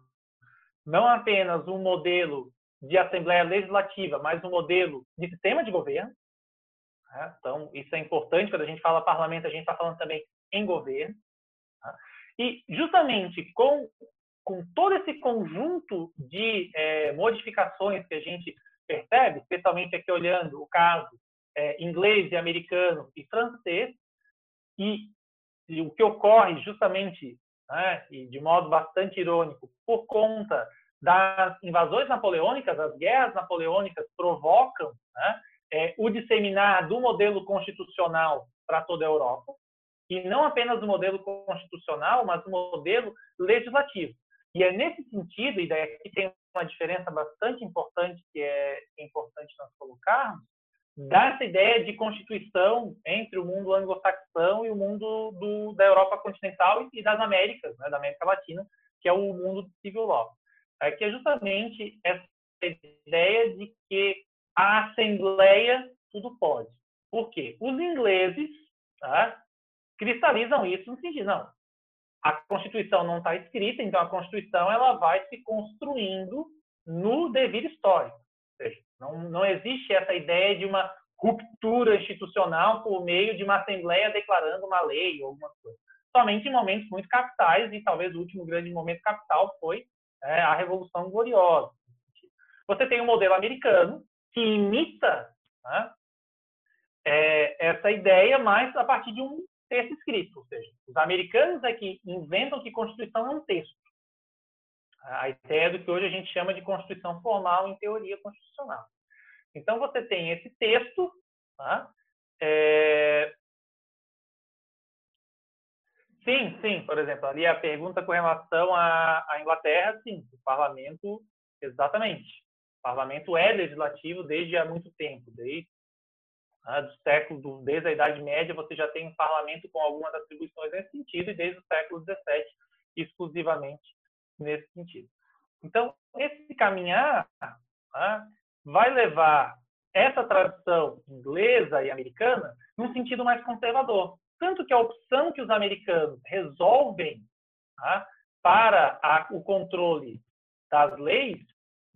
não apenas um modelo de assembleia legislativa, mas um modelo de sistema de governo. Né? Então, isso é importante quando a gente fala parlamento, a gente está falando também em governo. Tá? E justamente com, com todo esse conjunto de é, modificações que a gente percebe, especialmente aqui olhando o caso é, inglês e americano e francês, e, e o que ocorre justamente, né, e de modo bastante irônico, por conta das invasões napoleônicas, as guerras napoleônicas provocam né, é, o disseminar do modelo constitucional para toda a Europa, e não apenas o modelo constitucional, mas o modelo legislativo. E é nesse sentido, e daí aqui tem uma diferença bastante importante que é, importante nós colocarmos, dessa ideia de constituição entre o mundo anglo-saxão e o mundo do, da Europa continental e das Américas, né, da América Latina, que é o mundo do civil law é que é justamente essa ideia de que a Assembleia tudo pode. Por quê? Os ingleses tá, cristalizam isso no sentido, não, a Constituição não está escrita, então a Constituição ela vai se construindo no devido histórico. Ou seja, não, não existe essa ideia de uma ruptura institucional por meio de uma Assembleia declarando uma lei ou alguma coisa. Somente em momentos muito capitais, e talvez o último grande momento capital foi é, a Revolução Gloriosa. Você tem um modelo americano que imita né, é, essa ideia, mas a partir de um texto escrito. Ou seja, os americanos é que inventam que Constituição é um texto. A ideia do que hoje a gente chama de Constituição formal em teoria constitucional. Então, você tem esse texto, tá? é, Sim, sim. Por exemplo, ali a pergunta com relação à, à Inglaterra, sim, o parlamento, exatamente. O parlamento é legislativo desde há muito tempo, desde né, do século, desde a Idade Média, você já tem um parlamento com algumas atribuições nesse sentido, e desde o século XVII, exclusivamente nesse sentido. Então, esse caminhar né, vai levar essa tradição inglesa e americana num sentido mais conservador. Tanto que a opção que os americanos resolvem tá, para a, o controle das leis,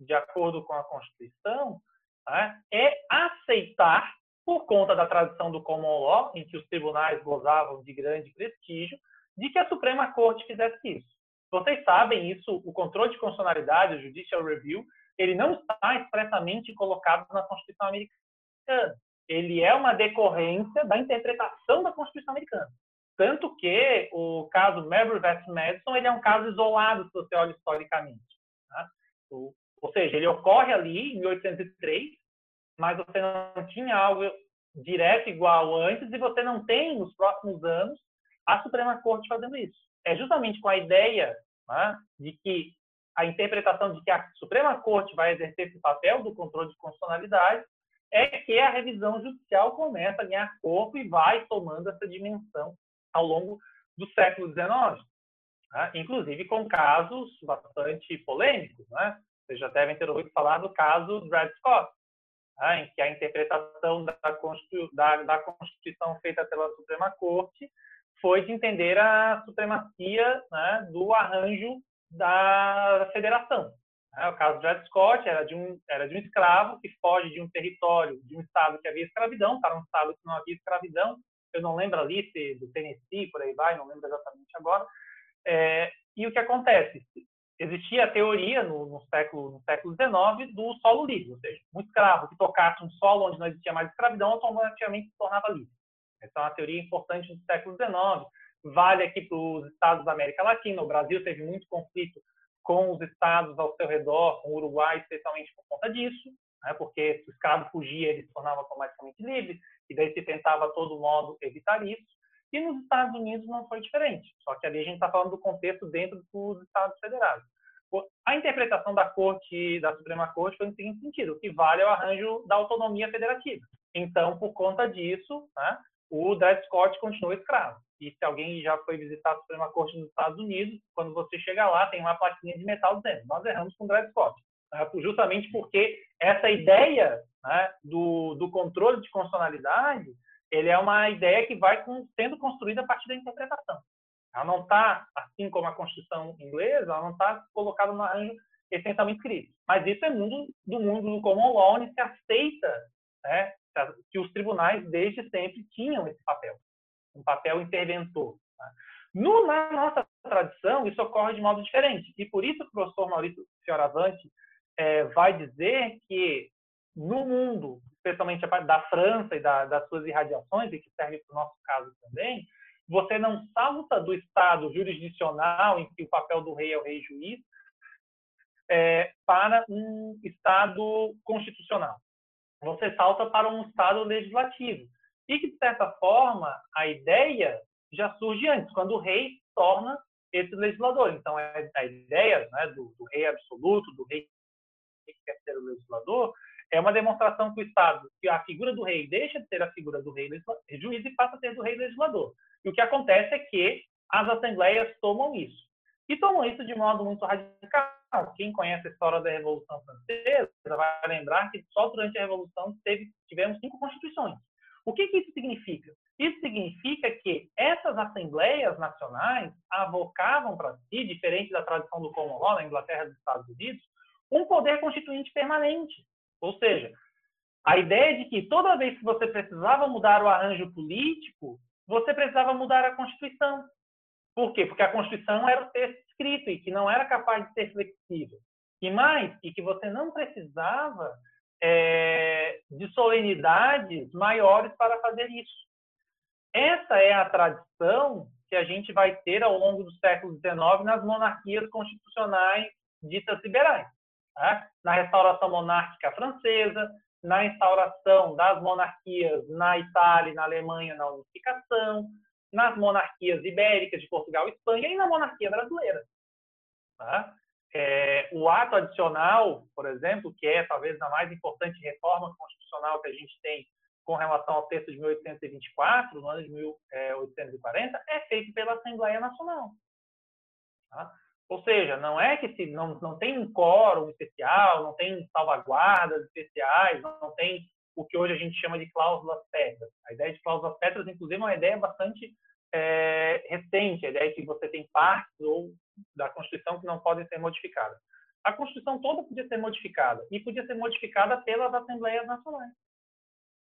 de acordo com a Constituição, tá, é aceitar, por conta da tradição do common law, em que os tribunais gozavam de grande prestígio, de que a Suprema Corte fizesse isso. Vocês sabem isso, o controle de constitucionalidade, o judicial review, ele não está expressamente colocado na Constituição americana ele é uma decorrência da interpretação da Constituição americana. Tanto que o caso Marbury vs. Madison ele é um caso isolado, se você olha historicamente. Tá? Ou seja, ele ocorre ali em 1803, mas você não tinha algo direto igual antes e você não tem, nos próximos anos, a Suprema Corte fazendo isso. É justamente com a ideia né, de que a interpretação de que a Suprema Corte vai exercer esse papel do controle de constitucionalidade é que a revisão judicial começa a ganhar corpo e vai tomando essa dimensão ao longo do século XIX, né? inclusive com casos bastante polêmicos. Né? Vocês já devem ter ouvido falar do caso Dred Scott, né? em que a interpretação da, da, da Constituição feita pela Suprema Corte foi de entender a supremacia né, do arranjo da federação. Né? O caso de Scott era de, um, era de um escravo que foge de um território, de um estado que havia escravidão, para um estado que não havia escravidão. Eu não lembro ali se do Tennessee, por aí vai, não lembro exatamente agora. É, e o que acontece? Existia a teoria no, no, século, no século XIX do solo livre, ou seja, um escravo que tocasse um solo onde não existia mais escravidão automaticamente se tornava livre. Essa é uma teoria importante do século XIX. Vale aqui para os estados da América Latina. O Brasil teve muito conflito com os estados ao seu redor, com o Uruguai, especialmente por conta disso, né? porque se o escravo fugia, ele se tornava automaticamente livre, e daí se tentava, a todo modo, evitar isso. E nos Estados Unidos não foi diferente, só que ali a gente está falando do contexto dentro dos Estados Federais. A interpretação da Corte, da Suprema Corte, foi no seguinte sentido: o que vale é o arranjo da autonomia federativa. Então, por conta disso, né, o Dred Scott continua escravo. E se alguém já foi visitar a Suprema Corte nos Estados Unidos, quando você chega lá, tem uma plaquinha de metal dizendo: nós erramos com o Dred Scott. Né? Justamente porque essa ideia né, do, do controle de constitucionalidade ele é uma ideia que vai sendo construída a partir da interpretação. Ela não está, assim como a Constituição inglesa, ela não está colocada no arranjo essencialmente escrito. Mas isso é mundo, do mundo do common law, onde se aceita né, que os tribunais, desde sempre, tinham esse papel, um papel interventor. Tá? No, na nossa tradição, isso ocorre de modo diferente. E por isso o professor Maurício Fioravante é, vai dizer que no mundo, especialmente da França e da, das suas irradiações, e que serve para o nosso caso também, você não salta do estado jurisdicional, em que o papel do rei é o rei juiz, é, para um estado constitucional. Você salta para um estado legislativo. E que, de certa forma, a ideia já surge antes, quando o rei torna esse legislador. Então, é a ideia né, do, do rei absoluto, do rei que quer ser o legislador, é uma demonstração que o Estado, que a figura do rei deixa de ser a figura do rei juiz e passa a ser do rei legislador. E o que acontece é que as assembleias tomam isso. E tomam isso de modo muito radical. Quem conhece a história da Revolução Francesa vai lembrar que só durante a Revolução teve, tivemos cinco constituições. O que, que isso significa? Isso significa que essas assembleias nacionais avocavam para si, diferente da tradição do common law na Inglaterra e nos Estados Unidos, um poder constituinte permanente. Ou seja, a ideia de que toda vez que você precisava mudar o arranjo político, você precisava mudar a Constituição. Por quê? Porque a Constituição era o texto escrito e que não era capaz de ser flexível. E mais, e que você não precisava é, de solenidades maiores para fazer isso. Essa é a tradição que a gente vai ter ao longo do século XIX nas monarquias constitucionais ditas liberais né? na restauração monárquica francesa, na instauração das monarquias na Itália e na Alemanha na unificação, nas monarquias ibéricas de Portugal e Espanha e na monarquia brasileira. Tá? É, o ato adicional, por exemplo, que é talvez a mais importante reforma constitucional que a gente tem com relação ao texto de 1824, no ano de 1840, é feito pela Assembleia Nacional. Tá? Ou seja, não é que se não, não tem um quórum especial, não tem salvaguardas especiais, não tem o que hoje a gente chama de cláusulas petras. A ideia de cláusulas petras, inclusive, é uma ideia bastante é, recente, a ideia de que você tem partes ou da Constituição que não podem ser modificadas. A Constituição toda podia ser modificada e podia ser modificada pelas Assembleias Nacionais.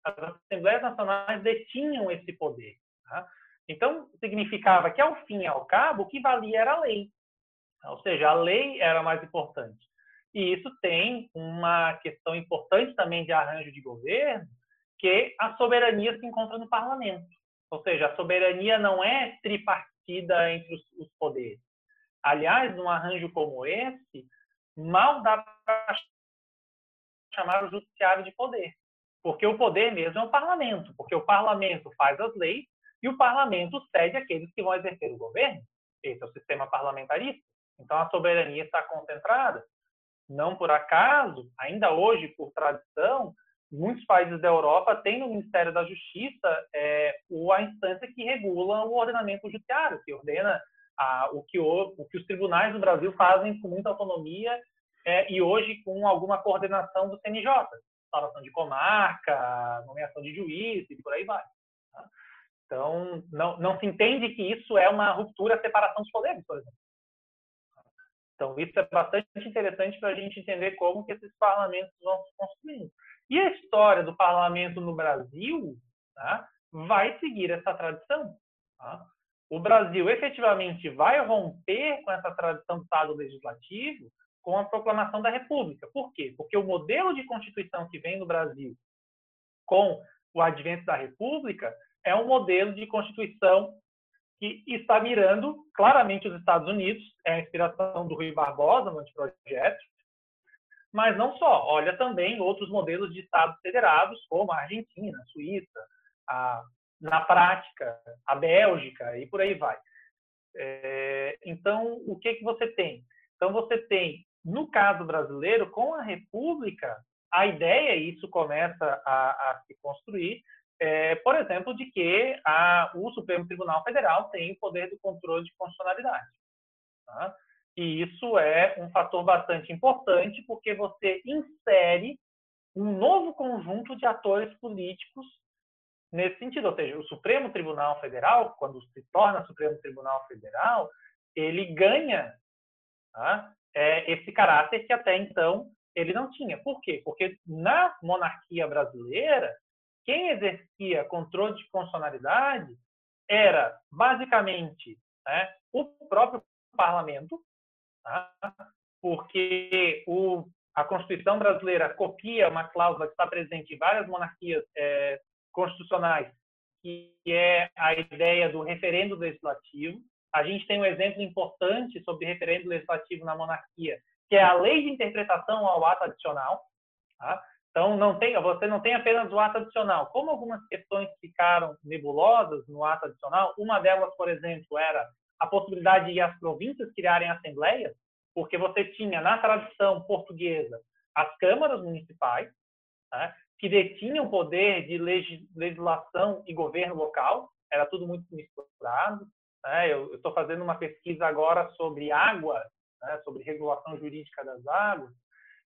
As Assembleias Nacionais detinham esse poder. Tá? Então, significava que, ao fim e ao cabo, o que valia era a lei. Ou seja, a lei era mais importante. E isso tem uma questão importante também de arranjo de governo, que a soberania se encontra no parlamento. Ou seja, a soberania não é tripartida entre os, poderes. Aliás, num arranjo como esse, mal dá para chamar o judiciário de poder. Porque o poder mesmo é o parlamento. Porque o parlamento faz as leis e o parlamento cede aqueles que vão exercer o governo. Esse é o sistema parlamentarista. Então, a soberania está concentrada. Não por acaso, ainda hoje, por tradição, muitos países da Europa têm no Ministério da Justiça é, a instância que regula o ordenamento judiciário, que ordena a, o, que o, o, que os tribunais do Brasil fazem com muita autonomia é, e hoje com alguma coordenação do CNJ, instalação de comarca, nomeação de juiz e por aí vai. Tá? Então, não, não se entende que isso é uma ruptura, separação dos poderes, por exemplo. Então, isso é bastante interessante para a gente entender como que esses parlamentos vão se construindo. E a história do parlamento no Brasil tá, vai seguir essa tradição. Tá? O Brasil efetivamente vai romper com essa tradição do Estado legislativo com a proclamação da República. Por quê? Porque o modelo de constituição que vem no Brasil com o advento da República é um modelo de constituição que está mirando claramente os Estados Unidos, é a inspiração do Rui Barbosa no anteprojeto, mas não só, olha também outros modelos de Estados federados, como a Argentina, a Suíça, a, na prática, a Bélgica e por aí vai. É, então, o que, que você tem? Então, você tem, no caso brasileiro, com a República, a ideia, e isso começa a, a se construir, é, por exemplo, de que a, o Supremo Tribunal Federal tem poder do controle de constitucionalidade. Tá? E isso é um fator bastante importante, porque você insere um novo conjunto de atores políticos nesse sentido. Ou seja, o Supremo Tribunal Federal, quando se torna Supremo Tribunal Federal, ele ganha tá? é, esse caráter que até então ele não tinha. Por quê? Porque na monarquia brasileira, quem exercia controle de constitucionalidade era basicamente né, o próprio parlamento, tá? porque o, a Constituição brasileira copia uma cláusula que está presente em várias monarquias é, constitucionais, que é a ideia do referendo legislativo. A gente tem um exemplo importante sobre referendo legislativo na monarquia, que é a lei de interpretação ao ato adicional. Tá? Então, não tem, você não tem apenas o ato adicional. Como algumas questões ficaram nebulosas no ato adicional, uma delas, por exemplo, era a possibilidade de as províncias criarem assembleias, porque você tinha, na tradição portuguesa, as câmaras municipais, né, que detinham poder de legislação e governo local, era tudo muito misturado. Né? Eu estou fazendo uma pesquisa agora sobre água, né, sobre regulação jurídica das águas,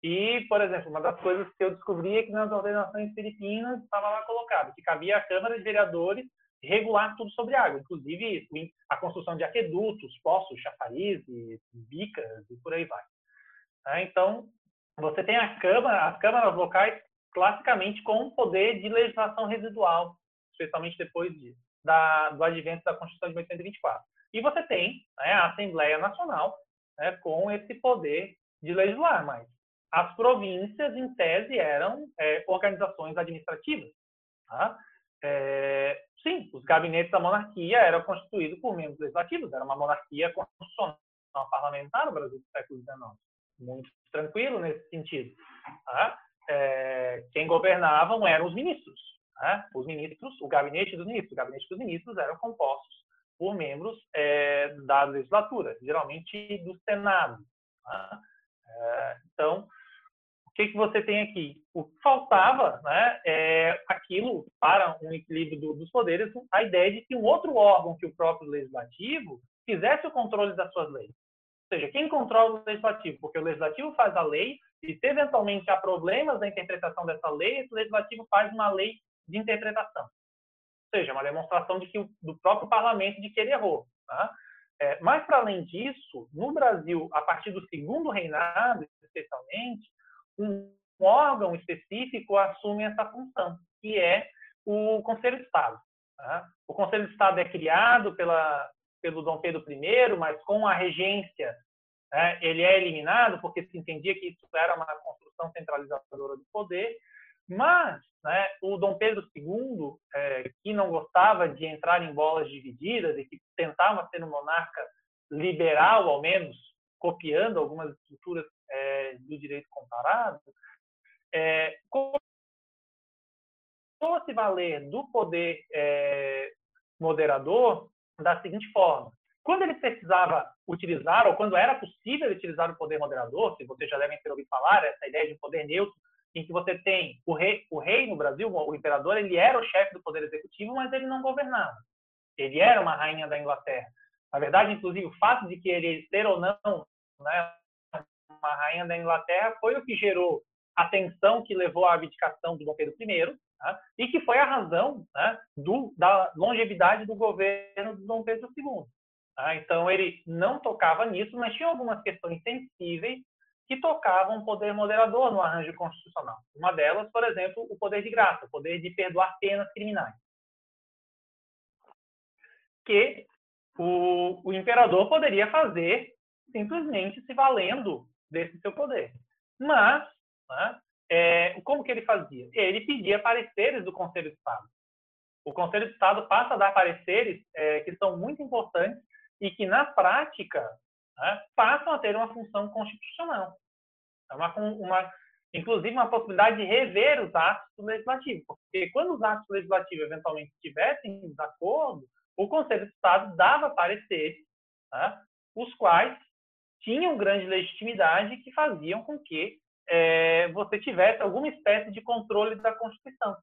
e, por exemplo, uma das coisas que eu descobri é que nas ordenações filipinas estava lá colocado que cabia à Câmara de Vereadores regular tudo sobre água, inclusive a construção de aquedutos, poços, chafarizes, bicas e por aí vai. Tá? Então, você tem a Câmara, as câmaras locais classicamente com poder de legislação residual, especialmente depois de, da, do advento da Constituição de 1824. E você tem né, a Assembleia Nacional né, com esse poder de legislar, mas as províncias, em tese, eram é, organizações administrativas. Tá? É, sim, os gabinetes da monarquia eram constituídos por membros legislativos, era uma monarquia constitucional parlamentar no Brasil do século XIX. Muito tranquilo nesse sentido. Tá? É, quem governavam eram os ministros. Tá? Os ministros, o gabinete dos ministros, o gabinete dos ministros eram compostos por membros é, da legislatura, geralmente do Senado. Tá? É, então, que, que você tem aqui? O que faltava né, é aquilo, para um equilíbrio do, dos poderes, a ideia de que um outro órgão que o próprio legislativo fizesse o controle das suas leis. Ou seja, quem controla o legislativo? Porque o legislativo faz a lei e, se eventualmente há problemas na interpretação dessa lei, o legislativo faz uma lei de interpretação. Ou seja, uma demonstração de que, do próprio parlamento de que ele errou. Tá? É, mas, para além disso, no Brasil, a partir do segundo reinado, especialmente, um órgão específico assume essa função, que é o Conselho de Estado. Tá? O Conselho de Estado é criado pela, pelo Dom Pedro I, mas com a regência né, ele é eliminado porque se entendia que isso era uma construção centralizadora do poder. Mas né, o Dom Pedro II, é, que não gostava de entrar em bolas divididas e que tentava ser um monarca liberal, ao menos, copiando algumas estruturas é, do direito comparado, é, começou a se valer do poder é, moderador da seguinte forma. Quando ele precisava utilizar, ou quando era possível utilizar o poder moderador, se vocês já devem ter ouvido falar, essa ideia de poder neutro, em que você tem o rei, o rei no Brasil, o imperador, ele era o chefe do poder executivo, mas ele não governava. Ele era uma rainha da Inglaterra. Na verdade, inclusive, o fato de que ele ser ou não né, uma rainha da Inglaterra, foi o que gerou a tensão que levou à abdicação do Dom Pedro I, né? e que foi a razão né, do, da longevidade do governo do Dom Pedro II. Tá? Então, ele não tocava nisso, mas tinha algumas questões sensíveis que tocavam o poder moderador no arranjo constitucional. Uma delas, por exemplo, o poder de graça, o poder de perdoar penas criminais. Que o, o imperador poderia fazer simplesmente se valendo desse seu poder. Mas, né, é, como que ele fazia? Ele pedia pareceres do Conselho de Estado. O Conselho de Estado passa a dar pareceres é, que são muito importantes e que, na prática, né, passam a ter uma função constitucional. É uma, uma, inclusive, uma possibilidade de rever os atos legislativos. Porque quando os atos legislativos eventualmente estivessem em desacordo, o Conselho de Estado dava pareceres, né, os quais tinham grande legitimidade que faziam com que é, você tivesse alguma espécie de controle da Constituição,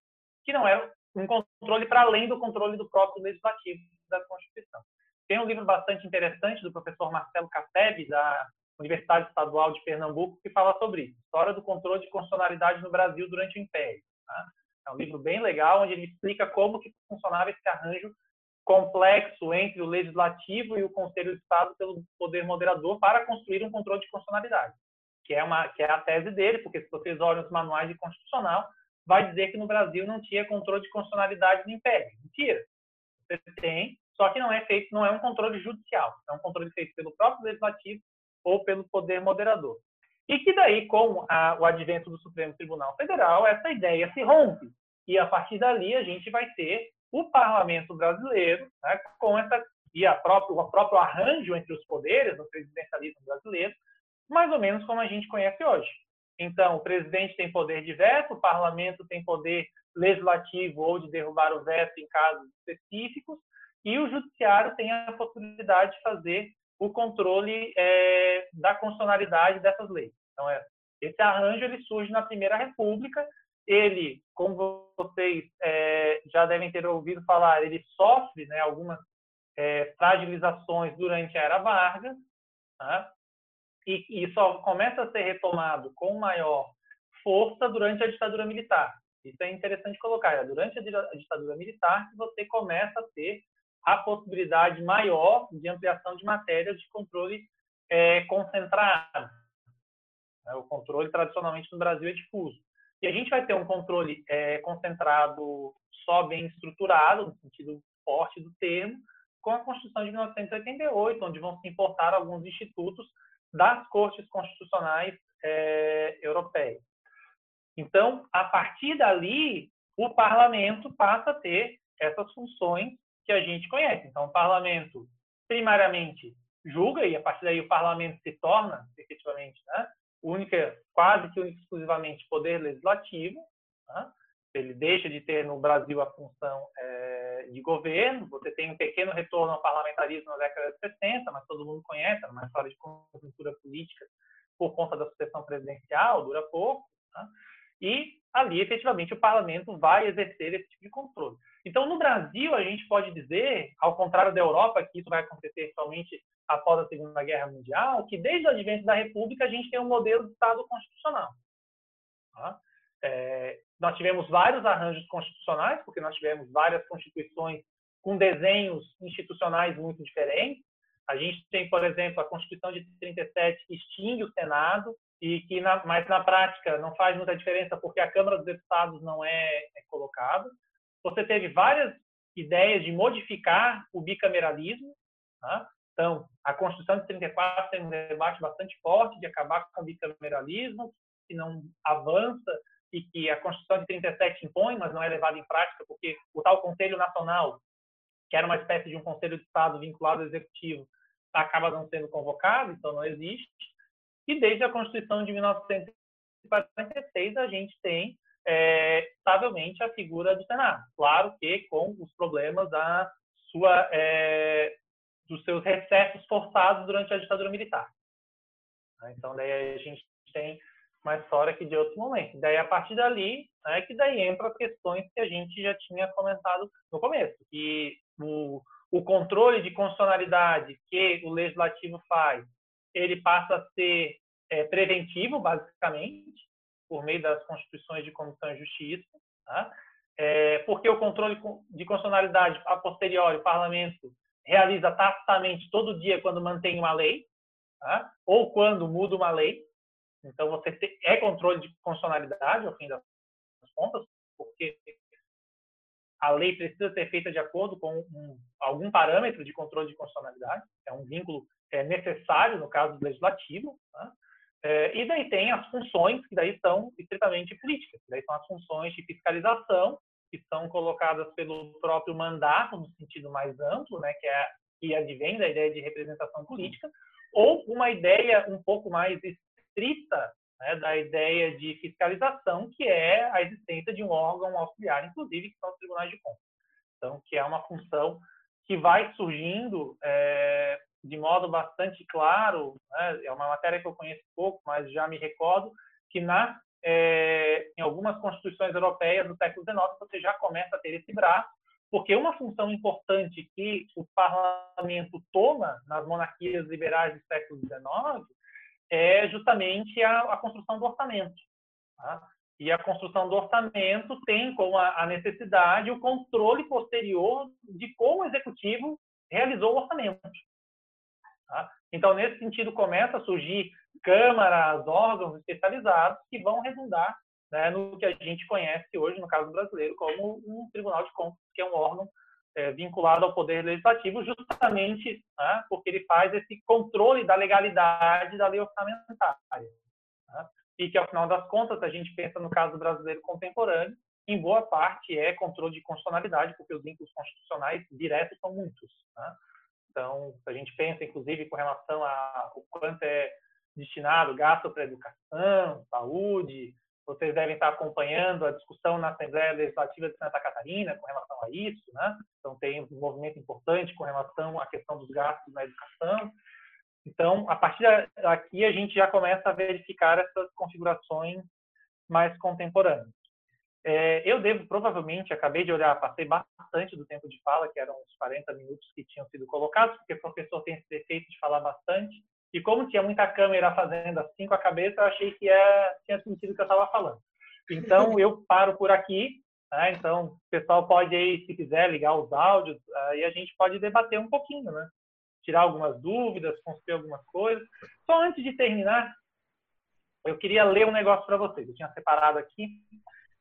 que não era um controle para além do controle do próprio legislativo da Constituição. Tem um livro bastante interessante do professor Marcelo Casseb, da Universidade Estadual de Pernambuco, que fala sobre isso, História do Controle de Constitucionalidade no Brasil durante o Império. Tá? É um livro bem legal, onde ele explica como que funcionava esse arranjo complexo entre o Legislativo e o Conselho de Estado pelo poder moderador para construir um controle de constitucionalidade, que é, uma, que é a tese dele, porque se vocês olham os manuais de constitucional, vai dizer que no Brasil não tinha controle de constitucionalidade no Império. Mentira. Você tem só que não é feito, não é um controle judicial, é um controle feito pelo próprio legislativo ou pelo poder moderador. E que daí, com a, o advento do Supremo Tribunal Federal, essa ideia se rompe. E a partir dali a gente vai ter o parlamento brasileiro, né, com essa e a próprio, o próprio arranjo entre os poderes no presidencialismo brasileiro, mais ou menos como a gente conhece hoje. Então, o presidente tem poder de veto, o parlamento tem poder legislativo ou de derrubar o veto em casos específicos, e o judiciário tem a possibilidade de fazer o controle é, da constitucionalidade dessas leis. Então, é, esse arranjo ele surge na Primeira República. Ele, como vocês é, já devem ter ouvido falar, ele sofre né, algumas é, fragilizações durante a Era Vargas, tá? e, e só começa a ser retomado com maior força durante a ditadura militar. Isso é interessante colocar. É durante a ditadura militar que você começa a ter a possibilidade maior de ampliação de matérias de controle é, concentrado. É, o controle, tradicionalmente, no Brasil é difuso. E a gente vai ter um controle é, concentrado só bem estruturado, no sentido forte do termo, com a Constituição de 1988, onde vão se importar alguns institutos das cortes constitucionais é, europeias. Então, a partir dali, o parlamento passa a ter essas funções que a gente conhece. Então, o parlamento, primariamente, julga, e a partir daí o parlamento se torna, efetivamente, né, única, quase que exclusivamente poder legislativo. Né? Ele deixa de ter no Brasil a função é, de governo. Você tem um pequeno retorno ao parlamentarismo na década de 60, mas todo mundo conhece, uma história de conjuntura política por conta da sucessão presidencial, dura pouco. Né? E ali, efetivamente, o parlamento vai exercer esse tipo de controle. Então, no Brasil, a gente pode dizer, ao contrário da Europa, que isso vai acontecer somente após a Segunda Guerra Mundial, que desde o advento da República a gente tem um modelo de Estado constitucional. Tá? É, nós tivemos vários arranjos constitucionais, porque nós tivemos várias constituições com desenhos institucionais muito diferentes. A gente tem, por exemplo, a Constituição de 37 que extingue o Senado e que, na, mas na prática não faz muita diferença porque a Câmara dos Deputados não é, é colocada você teve várias ideias de modificar o bicameralismo. Tá? Então, a Constituição de 34 tem um debate bastante forte de acabar com o bicameralismo, que não avança e que a Constituição de 37 impõe, mas não é levada em prática, porque o tal Conselho Nacional, que era uma espécie de um Conselho de Estado vinculado ao Executivo, acaba não sendo convocado, então não existe. E desde a Constituição de 1946, a gente tem é, estavelmente a figura do Senado. Claro que com os problemas da sua, é, dos seus recessos forçados durante a ditadura militar. Então, daí a gente tem uma história aqui de outro momento. Daí, a partir dali, é que daí entra as questões que a gente já tinha comentado no começo, que o, o controle de constitucionalidade que o legislativo faz, ele passa a ser é, preventivo, basicamente, por meio das constituições de comissão e justiça, tá? é, porque o controle de constitucionalidade a posteriori, o parlamento realiza tacitamente todo dia quando mantém uma lei, tá? ou quando muda uma lei. Então, você é controle de constitucionalidade, ao fim das contas, porque a lei precisa ser feita de acordo com um, algum parâmetro de controle de constitucionalidade, é um vínculo é, necessário no caso do legislativo. Tá? É, e daí tem as funções que daí são estritamente políticas, que daí são as funções de fiscalização que são colocadas pelo próprio mandato no sentido mais amplo, né, que é que advém da ideia de representação política, ou uma ideia um pouco mais estrita né, da ideia de fiscalização, que é a existência de um órgão auxiliar, inclusive, que são os tribunais de contas. Então, que é uma função que vai surgindo é, de modo bastante claro, né, é uma matéria que eu conheço pouco, mas já me recordo, que na, é, em algumas constituições europeias do século XIX você já começa a ter esse braço, porque uma função importante que o parlamento toma nas monarquias liberais do século XIX é justamente a, a construção do orçamento. Tá? E a construção do orçamento tem como a, a necessidade o controle posterior de como o executivo realizou o orçamento. Tá? Então, nesse sentido, começa a surgir câmaras, órgãos especializados que vão redundar né, no que a gente conhece hoje, no caso brasileiro, como um Tribunal de Contas, que é um órgão é, vinculado ao Poder Legislativo, justamente né, porque ele faz esse controle da legalidade da lei orçamentária. Né, e que, ao final das contas, a gente pensa no caso brasileiro contemporâneo, em boa parte é controle de constitucionalidade, porque os vínculos constitucionais diretos são muitos. Né? Então, a gente pensa, inclusive, com relação ao quanto é destinado gasto para educação, saúde, vocês devem estar acompanhando a discussão na Assembleia Legislativa de Santa Catarina com relação a isso, né? Então tem um movimento importante com relação à questão dos gastos na educação. Então, a partir daqui a gente já começa a verificar essas configurações mais contemporâneas. É, eu devo, provavelmente, acabei de olhar, passei bastante do tempo de fala, que eram uns 40 minutos que tinham sido colocados, porque o professor tem esse defeito de falar bastante. E como tinha muita câmera fazendo assim com a cabeça, eu achei que ia, tinha sentido o que eu estava falando. Então, <laughs> eu paro por aqui. Né? Então, o pessoal pode aí, se quiser, ligar os áudios, aí a gente pode debater um pouquinho, né? Tirar algumas dúvidas, construir algumas coisas. Só antes de terminar, eu queria ler um negócio para vocês. Eu tinha separado aqui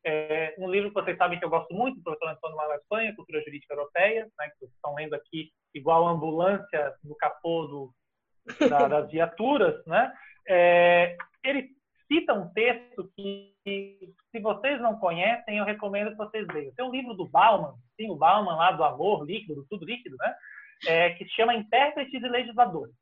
é um livro que vocês sabem que eu gosto muito, do professor Antônio Malaspânia, Cultura Jurídica Europeia, né, que vocês estão lendo aqui, igual a ambulância no capô do, da, das viaturas, né? É, ele cita um texto que, se vocês não conhecem, eu recomendo que vocês leiam. Tem um livro do Bauman, sim, o Bauman lá do amor líquido, do tudo líquido, né? É, que se chama Intérpretes e Legisladores.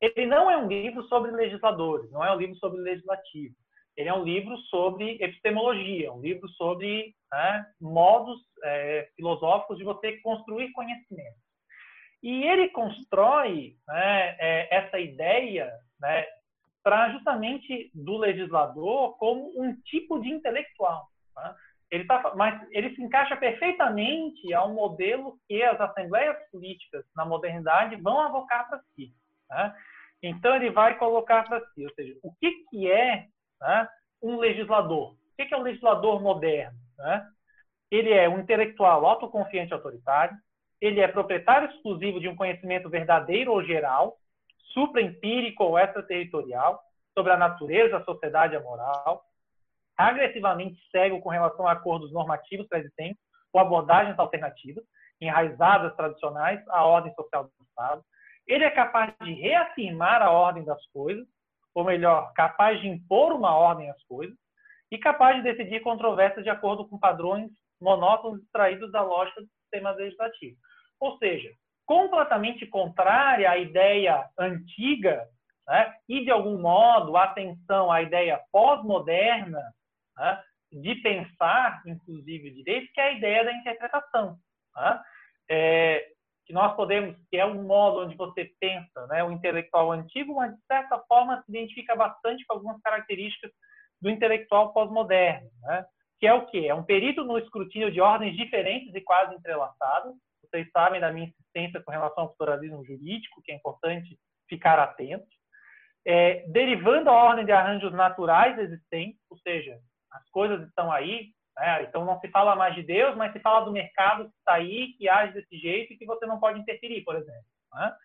Ele não é um livro sobre legisladores, não é um livro sobre legislativo ele é um livro sobre epistemologia, um livro sobre né, modos é, filosóficos de você construir conhecimento. E ele constrói né, é, essa ideia né, para justamente do legislador como um tipo de intelectual. Né? Ele tá, mas ele se encaixa perfeitamente ao modelo que as assembleias políticas na modernidade vão avocar para si. Né? Então ele vai colocar para si, ou seja, o que, que é né, um legislador. O que é um legislador moderno? Né? Ele é um intelectual autoconfiante autoritário, ele é proprietário exclusivo de um conhecimento verdadeiro ou geral, supraempírico ou extraterritorial, sobre a natureza, a sociedade e a moral, agressivamente cego com relação a acordos normativos pré-existentes ou abordagens alternativas, enraizadas tradicionais à ordem social do Estado. Ele é capaz de reafirmar a ordem das coisas, ou melhor, capaz de impor uma ordem às coisas, e capaz de decidir controvérsias de acordo com padrões monótonos extraídos da lógica sistema legislativo. Ou seja, completamente contrária à ideia antiga né, e, de algum modo, atenção à ideia pós-moderna né, de pensar, inclusive, o direito, que é a ideia da interpretação. Né? É, que nós podemos, que é um modo onde você pensa, né, o intelectual antigo, mas de certa forma se identifica bastante com algumas características do intelectual pós-moderno, né? Que é o que é um perito no escrutínio de ordens diferentes e quase entrelaçadas. Vocês sabem da minha insistência com relação ao pluralismo jurídico, que é importante ficar atento. É, derivando a ordem de arranjos naturais existentes, ou seja, as coisas estão aí, Né? Então não se fala mais de Deus, mas se fala do mercado que está aí, que age desse jeito e que você não pode interferir, por exemplo. Né?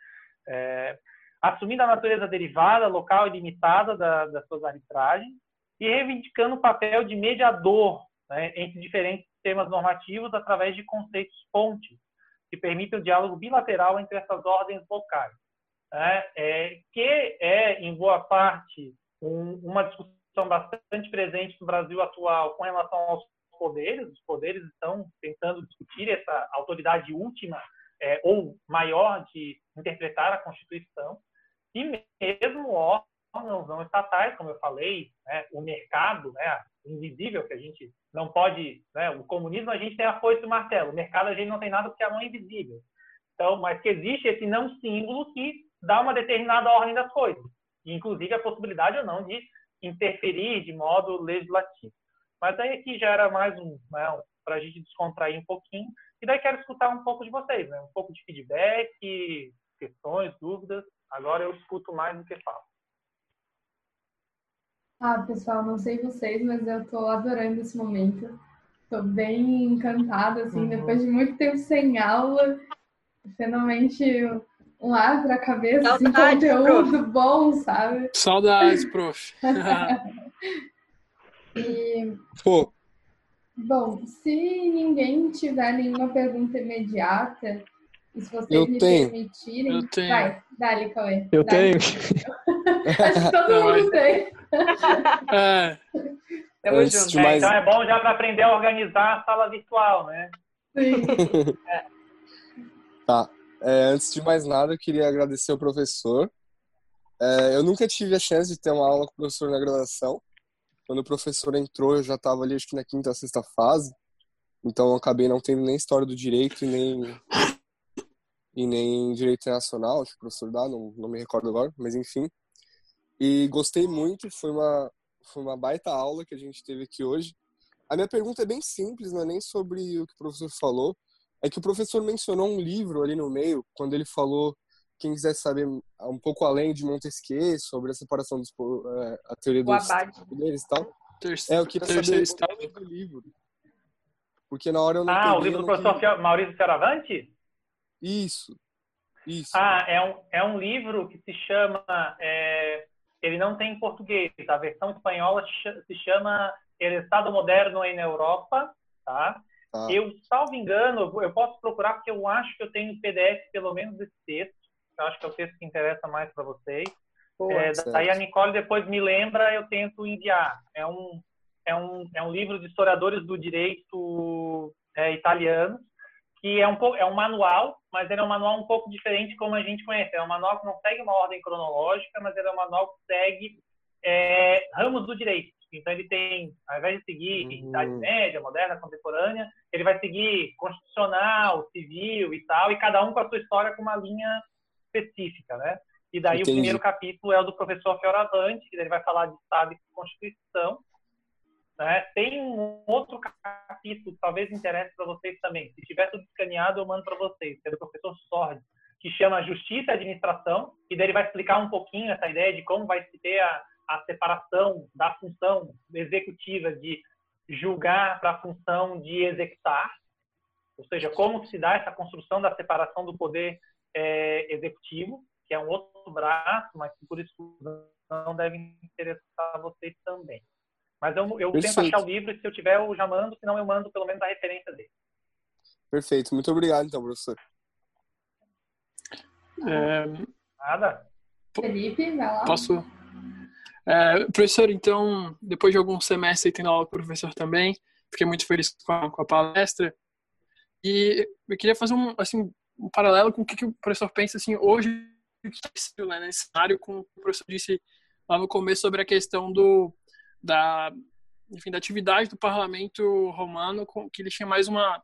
É, assumindo a natureza derivada, local e limitada da, das suas arbitragens e reivindicando o papel de mediador né, entre diferentes sistemas normativos através de conceitos pontes que permitem o diálogo bilateral entre essas ordens locais, né, é, que é, em boa parte, um, uma discussão bastante presente no Brasil atual com relação aos poderes. Os poderes estão tentando discutir essa autoridade última é, ou maior de interpretar a Constituição. E mesmo órgãos não estatais, como eu falei, né, o mercado, né, invisível que a gente não pode, né, o comunismo a gente tem a foice e o martelo, o mercado a gente não tem nada porque a mão é invisível. Então, mas que existe esse não símbolo que dá uma determinada ordem das coisas, inclusive a possibilidade ou não de interferir de modo legislativo. Mas aí aqui já era mais um, né, para a gente descontrair um pouquinho, e daí quero escutar um pouco de vocês, né, um pouco de feedback, questões, dúvidas. Agora eu escuto mais do que falo. Ah, pessoal, não sei vocês, mas eu tô adorando esse momento. Tô bem encantada, assim, uhum. depois de muito tempo sem aula, finalmente um ar pra cabeça, assim, conteúdo prof. bom, sabe? Saudades, prof. <laughs> <laughs> e... Pô. Bom, se ninguém tiver nenhuma pergunta imediata, e se vocês eu me tenho. permitirem, eu tenho. vai, dá-lhe, Cauê. Eu dá-lhe. tenho. <laughs> Acho que todo mundo tem. <laughs> É. Antes de mais... Então é bom já para aprender a organizar a sala virtual, né? Sim. <laughs> é. Tá. É, antes de mais nada, eu queria agradecer ao professor. É, eu nunca tive a chance de ter uma aula com o professor na graduação. Quando o professor entrou, eu já estava ali, acho que na quinta ou sexta fase. Então, eu acabei não tendo nem história do direito e nem, e nem direito internacional. Acho que o professor dá, não, não me recordo agora, mas enfim. E gostei muito, foi uma, foi uma baita aula que a gente teve aqui hoje. A minha pergunta é bem simples, não é nem sobre o que o professor falou. É que o professor mencionou um livro ali no meio, quando ele falou, quem quiser saber um pouco além de Montesquieu, sobre a separação dos é, a teoria dos poderes e tal. Terceiro, é, eu queria saber o nome do livro. Porque na hora eu não Ah, o livro do professor queria... Maurício Fioravante? Isso. Isso. Ah, é um, é um livro que se chama é, ele não tem em português. A versão espanhola se chama El Estado Moderno em Europa, tá? Ah. Eu, salvo engano, eu posso procurar porque eu acho que eu tenho PDF pelo menos esse texto. Eu acho que é o texto que interessa mais para vocês. Pô, é, daí a Nicole depois me lembra, eu tento enviar. É um é um, é um livro de historiadores do direito é, italiano que é um pouco é um manual, mas ele é um manual um pouco diferente como a gente conhece. É um manual que não segue uma ordem cronológica, mas ele é um manual que segue é, ramos do direito. Então ele tem, ao invés de seguir uhum. Idade Média, Moderna, Contemporânea, ele vai seguir constitucional, civil e tal, e cada um com a sua história com uma linha específica, né? E daí Entendi. o primeiro capítulo é o do professor Fioravante, que ele vai falar de Estado e Constituição, né? Tem um outro capítulo que talvez interesse para vocês também. Se tiver tudo escaneado, eu mando para vocês, é do professor Sordi, que chama Justiça e Administração, e daí ele vai explicar um pouquinho essa ideia de como vai se ter a, a separação da função executiva de julgar para a função de executar, ou seja, como se dá essa construção da separação do poder é, executivo, que é um outro braço, mas que por isso não deve interessar vocês também. Mas eu, eu tento achar o livro e se eu tiver eu já mando, senão eu mando pelo menos a referência dele. Perfeito. Muito obrigado, então, professor. É... Nada. Felipe, vai lá. Posso? É, professor, então, depois de alguns semestres tendo aula com o professor também, fiquei muito feliz com a, com a palestra. E eu queria fazer um, assim, um paralelo com o que, que o professor pensa assim, hoje, né, nesse cenário, com o professor disse lá no começo sobre a questão do da, enfim, da atividade do parlamento romano, que ele tinha mais uma,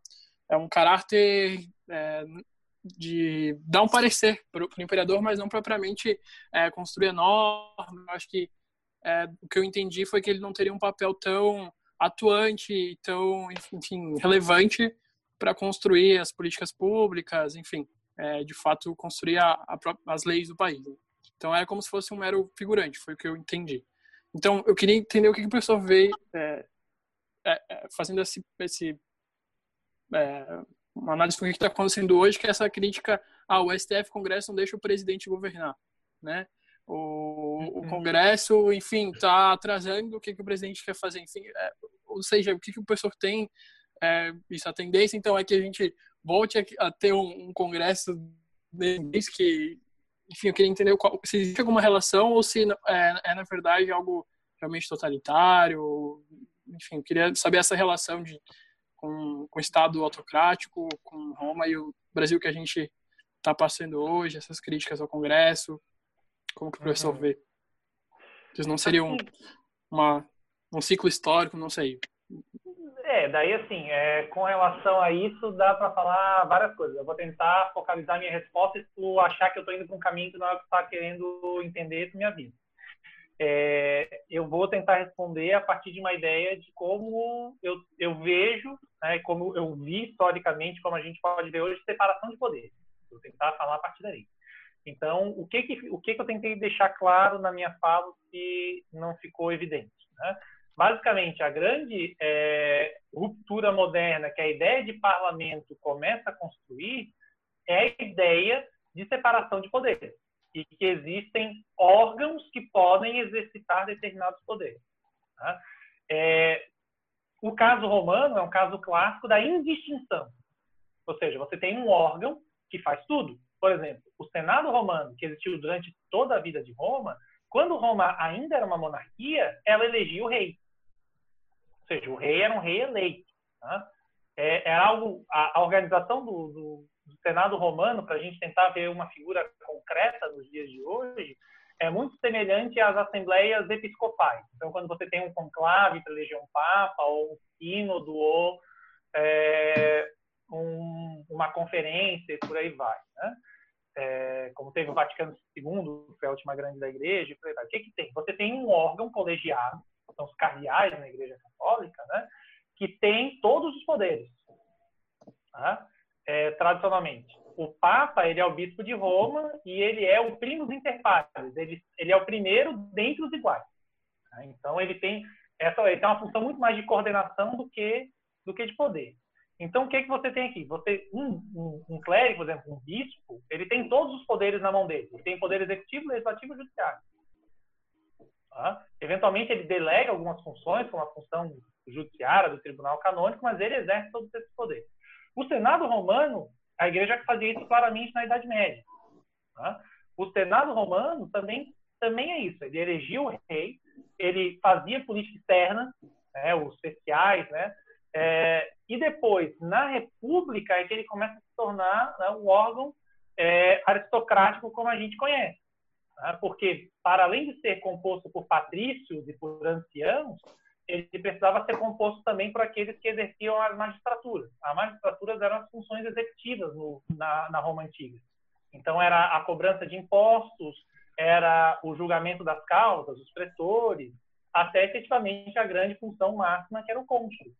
é, um caráter é, de dar um parecer para o imperador, mas não propriamente é, construir norma. Acho que é, o que eu entendi foi que ele não teria um papel tão atuante, tão, enfim, relevante para construir as políticas públicas, enfim, é, de fato construir a, a, as leis do país. Então era como se fosse um mero figurante, foi o que eu entendi. Então, eu queria entender o que, o professor vê é, é, é, fazendo esse, esse é, uma análise do que está acontecendo hoje, que é essa crítica ao ah, STF, Congresso não deixa o presidente governar, né? O, o uhum. Congresso, enfim, está atrasando o que, que o presidente quer fazer, enfim, é, ou seja, o que, que o professor tem, é, isso, a tendência, então, é que a gente volte a, a ter um, um Congresso que, enfim, eu queria entender qual, se existe alguma relação ou se é, é na verdade, algo realmente totalitário, enfim, eu queria saber essa relação de com, com o Estado autocrático, com Roma e o Brasil que a gente está passando hoje, essas críticas ao Congresso, como que o professor uhum. vê? Isso não seria um, uma, um ciclo histórico, não sei. Daí assim, é, com relação a isso, dá para falar várias coisas. Eu vou tentar focalizar minha resposta e tu achar que eu estou indo para um caminho que não é o que está querendo entender, tu me avisa. É, eu vou tentar responder a partir de uma ideia de como eu, eu vejo, né, como eu vi historicamente, como a gente pode ver hoje, separação de poderes. Vou tentar falar a partir daí. Então, o que que, o que que eu tentei deixar claro na minha fala que não ficou evidente? Né? Basicamente, a grande é, ruptura moderna que a ideia de parlamento começa a construir é a ideia de separação de poderes e que existem órgãos que podem exercitar determinados poderes. Tá? É, o caso romano é um caso clássico da indistinção, ou seja, você tem um órgão que faz tudo. Por exemplo, o Senado romano, que existiu durante toda a vida de Roma, quando Roma ainda era uma monarquia, ela elegia o rei. Ou seja, o rei era um rei eleito. Tá? É, é algo, a, a organização do, do, do Senado romano, para a gente tentar ver uma figura concreta nos dias de hoje, é muito semelhante às assembleias episcopais. Então, quando você tem um conclave para eleger um papa, ou um sínodo, ou é, um, uma conferência, e por aí vai. Né? É, como teve o Vaticano II, que foi a última grande da igreja, por aí vai. o que, que tem? Você tem um órgão colegiado, são os cardeais na igreja católica, né? que tem todos os poderes. Tá? é, tradicionalmente. O Papa ele é o bispo de Roma e ele é o primus inter pares. Ele, ele é o primeiro dentre os iguais. Né? Então ele tem essa ele tem uma função muito mais de coordenação do que do que de poder. Então o que que você tem aqui? Você um, um, um clérigo, por exemplo, um bispo, ele tem todos os poderes na mão dele. Ele tem poder executivo, legislativo e judiciário. Tá? Eventualmente ele delega algumas funções, como a função judiciária do tribunal canônico, mas ele exerce todos esses poderes. O Senado romano, a igreja fazia isso claramente na Idade Média. Tá? O Senado romano também, também é isso. Ele elegia o rei, ele fazia política externa, né, os especiais, né? É, e depois, na República, é que ele começa a se tornar né, um órgão é, aristocrático como a gente conhece. Tá? Porque, para além de ser composto por patrícios e por anciãos, ele precisava ser composto também por aqueles que exerciam as magistraturas. As magistraturas eram as funções executivas no, na, na Roma Antiga. Então, era a cobrança de impostos, era o julgamento das causas, os pretores, até efetivamente a grande função máxima, que era o cônsul.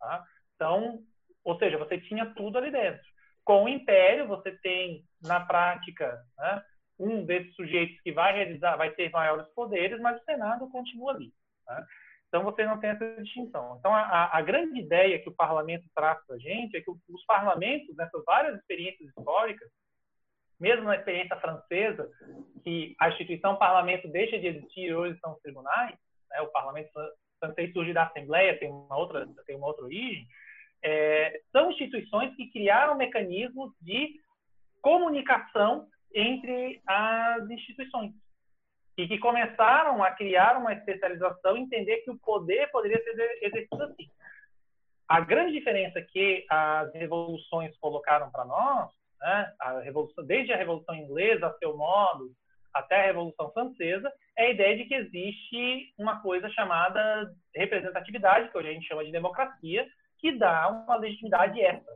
Tá? Então, ou seja, você tinha tudo ali dentro. Com o Império, você tem, na prática, né, um desses sujeitos que vai realizar, vai ter maiores poderes, mas o Senado continua ali. Tá? Então você não tem essa distinção. Então a, a grande ideia que o parlamento traz para a gente é que os parlamentos, nessas várias experiências históricas, mesmo na experiência francesa, que a instituição parlamento deixa de existir hoje são os tribunais, né, o parlamento francês surge da Assembleia, tem uma outra, tem uma outra origem, é, são instituições que criaram mecanismos de comunicação entre as instituições e que começaram a criar uma especialização entender que o poder poderia ser exercido assim. A grande diferença que as revoluções colocaram para nós, né, a revolução, desde a Revolução Inglesa, a seu modo, até a Revolução Francesa, é a ideia de que existe uma coisa chamada representatividade, que hoje a gente chama de democracia, que dá uma legitimidade extra.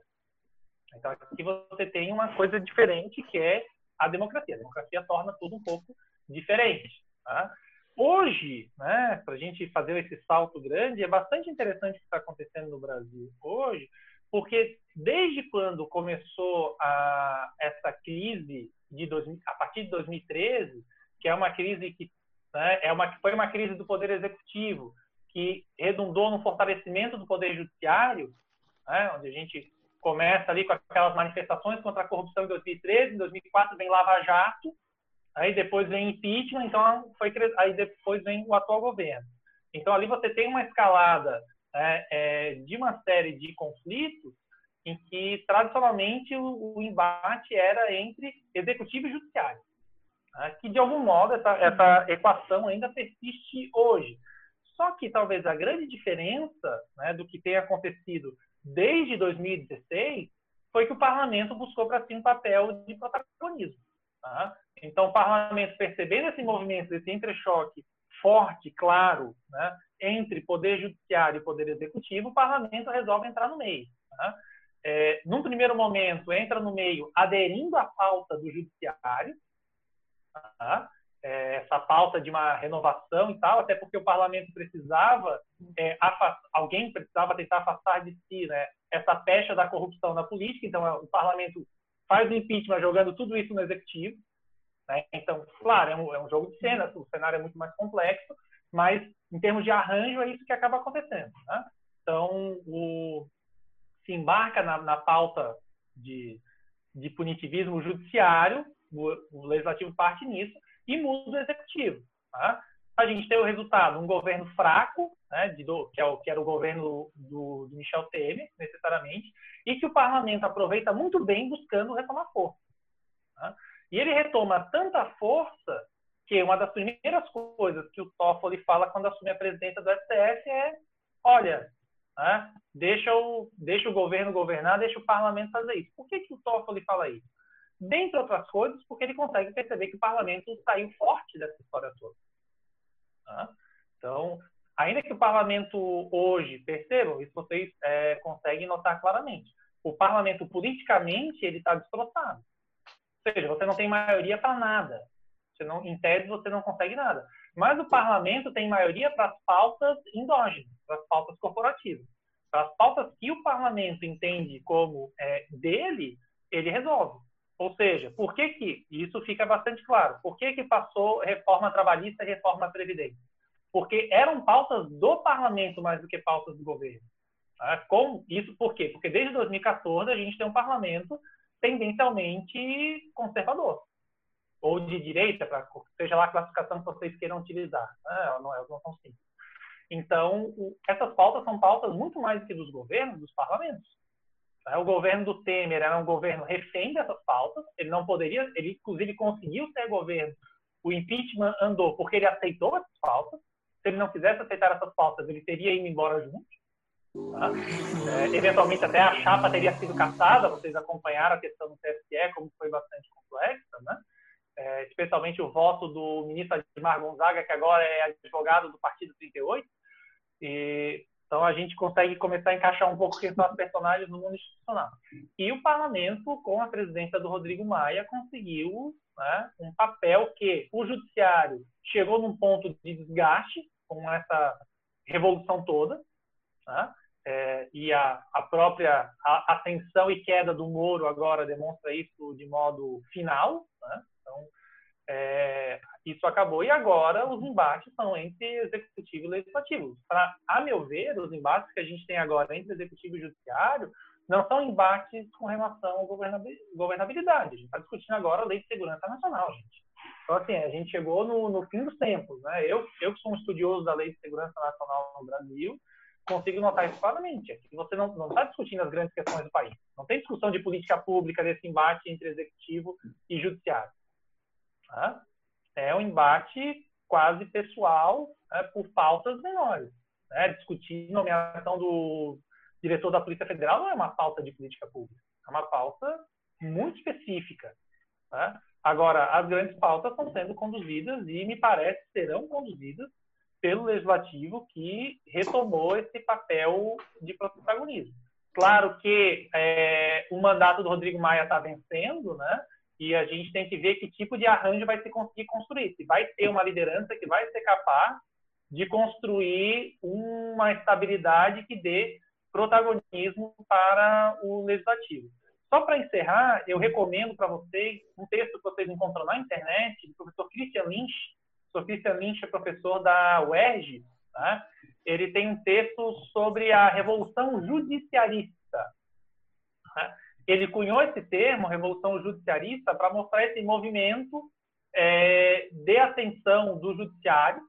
Então, aqui você tem uma coisa diferente, que é a democracia. A democracia torna tudo um pouco diferente. Tá? Hoje, né, para a gente fazer esse salto grande, é bastante interessante o que está acontecendo no Brasil hoje, porque desde quando começou a, essa crise de 2000, a partir de 2013, que é uma crise que né, é uma, foi uma crise do poder executivo, que redundou no fortalecimento do poder judiciário, né, onde a gente começa ali com aquelas manifestações contra a corrupção em 2013, em 2004 vem Lava Jato, aí depois vem impeachment, então foi aí depois vem o atual governo. Então ali você tem uma escalada é, é, de uma série de conflitos em que tradicionalmente o, o embate era entre executivo e judiciário, né? que de algum modo essa, essa equação ainda persiste hoje. Só que talvez a grande diferença né, do que tem acontecido desde 2016 foi que o parlamento buscou para si um papel de protagonismo. Tá? Então, o parlamento, percebendo esse movimento, esse entrechoque forte, claro, né, entre poder judiciário e poder executivo, o parlamento resolve entrar no meio. Tá? É, num primeiro momento, entra no meio aderindo à pauta do judiciário, tá? É, essa pauta de uma renovação e tal, até porque o parlamento precisava, é, alguém precisava tentar afastar de si né, essa pecha da corrupção na política, então o parlamento faz o impeachment jogando tudo isso no executivo. Né? Então, claro, é um, é um, jogo de cena, o cenário é muito mais complexo, mas em termos de arranjo é isso que acaba acontecendo. Né? Então, o, se embarca na, na pauta de, de punitivismo judiciário, o, o legislativo parte nisso, e muda o executivo. Tá? A gente tem o resultado, um governo fraco, né, de, que, é o, que era o governo do, do, Michel Temer, necessariamente, e que o parlamento aproveita muito bem buscando retomar força. Tá? E ele retoma tanta força que uma das primeiras coisas que o Toffoli fala quando assume a presidência do STF é: olha, né, deixa, o, deixa o governo governar, deixa o parlamento fazer isso. Por que, que o Toffoli fala isso? Dentre outras coisas, porque ele consegue perceber que o parlamento saiu forte dessa história toda. Tá? Então, ainda que o parlamento hoje, percebam, isso vocês é, conseguem notar claramente, o parlamento politicamente ele está destroçado. Ou seja, você não tem maioria para nada. Você não, em tese, você não consegue nada. Mas o parlamento tem maioria para as pautas endógenas, para as pautas corporativas. Para as pautas que o parlamento entende como é, dele, ele resolve. Ou seja, por que que, isso fica bastante claro, por que que passou reforma trabalhista e reforma previdente? Porque eram pautas do parlamento mais do que pautas do governo. Tá? Com isso por quê? Porque desde 2014 a gente tem um parlamento tendencialmente conservador ou de direita, para seja lá a classificação que vocês queiram utilizar. Né? Não, elas não são simples. Então, essas pautas são pautas muito mais que dos governos, dos parlamentos. Né? O governo do Temer era um governo refém dessas pautas, ele não poderia, ele inclusive conseguiu ser governo. O impeachment andou porque ele aceitou essas pautas. Se ele não quisesse aceitar essas pautas, ele teria ido embora junto. Tá? É, eventualmente até a chapa teria sido caçada, vocês acompanharam a questão do TSE, como foi bastante complexa, né? É, especialmente o voto do ministro Admar Gonzaga, que agora é advogado do Partido 38, e então a gente consegue começar a encaixar um pouco quem são personagens no mundo institucional. E o parlamento, com a presidência do Rodrigo Maia, conseguiu né, um papel que o judiciário chegou num ponto de desgaste com essa revolução toda, né, é, e a, a própria ascensão e queda do Moro agora demonstra isso de modo final. Né? Então, é, isso acabou e agora os embates são entre executivo e legislativo. Pra, a meu ver, os embates que a gente tem agora entre executivo e judiciário não são embates com relação à governabilidade. A gente está discutindo agora a lei de segurança nacional, gente. Então, assim, a gente chegou no, no fim dos tempos. Né? Eu, eu que sou um estudioso da lei de segurança nacional no Brasil, consigo notar isso claramente. Aqui você não está discutindo as grandes questões do país. Não tem discussão de política pública desse embate entre executivo e judiciário. Tá? É um embate quase pessoal né, por pautas menores. Né? Discutir nomeação do diretor da Polícia Federal não é uma pauta de política pública, é uma pauta muito específica. Né? Agora, as grandes pautas estão sendo conduzidas e, me parece, serão conduzidas pelo Legislativo que retomou esse papel de protagonismo. Claro que é, o mandato do Rodrigo Maia está vencendo, né? E a gente tem que ver que tipo de arranjo vai se conseguir construir. Se vai ter uma liderança que vai ser capaz de construir uma estabilidade que dê protagonismo para o legislativo. Só para encerrar, eu recomendo para vocês um texto que vocês encontram na internet do professor Christian Lynch. O professor Christian Lynch é professor da UERJ Né? Ele tem um texto sobre a Revolução Judiciarista. Né? Ele cunhou esse termo, Revolução Judiciarista, para mostrar esse movimento é, de atenção do judiciário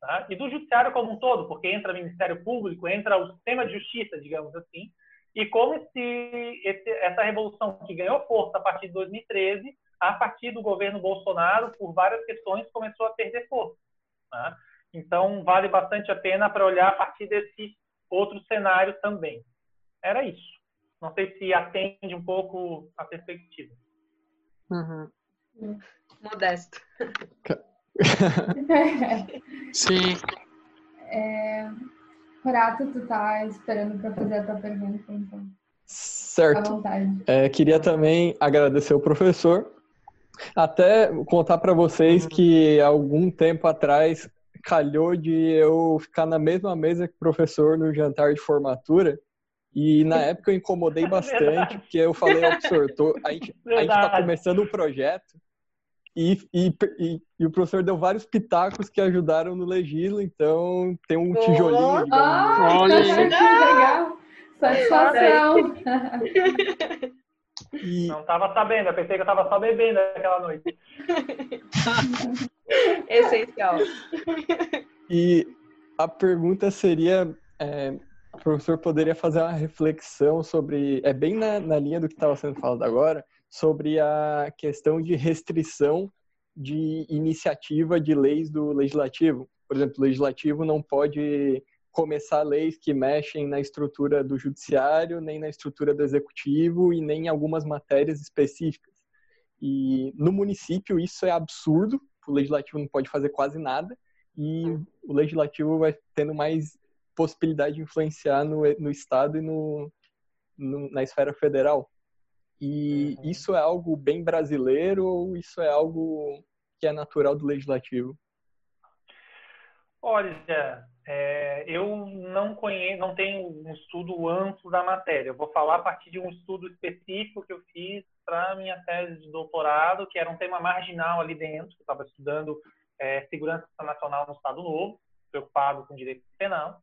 tá? e do judiciário como um todo, porque entra o Ministério Público, entra o sistema de justiça, digamos assim, e como esse, esse, essa revolução que ganhou força a partir de 2013, a partir do governo Bolsonaro, por várias questões, começou a perder força. Tá? Então, vale bastante a pena para olhar a partir desse outro cenário também. Era isso. Não sei se atende um pouco a perspectiva. Uhum. Modesto. <laughs> Sim. É... Renato, tu tá esperando para fazer a tua pergunta, então. Certo. É, queria também agradecer o professor. Até contar para vocês que algum tempo atrás calhou de eu ficar na mesma mesa que o professor no jantar de formatura. E na época eu incomodei <laughs> bastante, porque eu falei ao professor, tô, a gente está começando um projeto e, e, e, e, o professor deu vários pitacos que ajudaram no legilo, então tem um tijolinho. Oh, ah, olha, que legal! Satisfação! E... Não estava sabendo, eu pensei que eu estava só bebendo aquela noite. Essencial. E a pergunta seria: é, o professor poderia fazer uma reflexão sobre. É bem na, na linha do que estava sendo falado agora, sobre a questão de restrição de iniciativa de leis do legislativo. Por exemplo, o legislativo não pode começar leis que mexem na estrutura do judiciário, nem na estrutura do executivo e nem em algumas matérias específicas. E no município isso é absurdo, o legislativo não pode fazer quase nada e o legislativo vai tendo mais possibilidade de influenciar no, no estado e no, no na esfera federal. E uhum. isso é algo bem brasileiro ou isso é algo que é natural do legislativo? Olha, é, eu não conheço, não tenho um estudo amplo da matéria. Eu vou falar a partir de um estudo específico que eu fiz para minha tese de doutorado, que era um tema marginal ali dentro. Eu estava estudando é, segurança nacional no Estado Novo, preocupado com direito penal,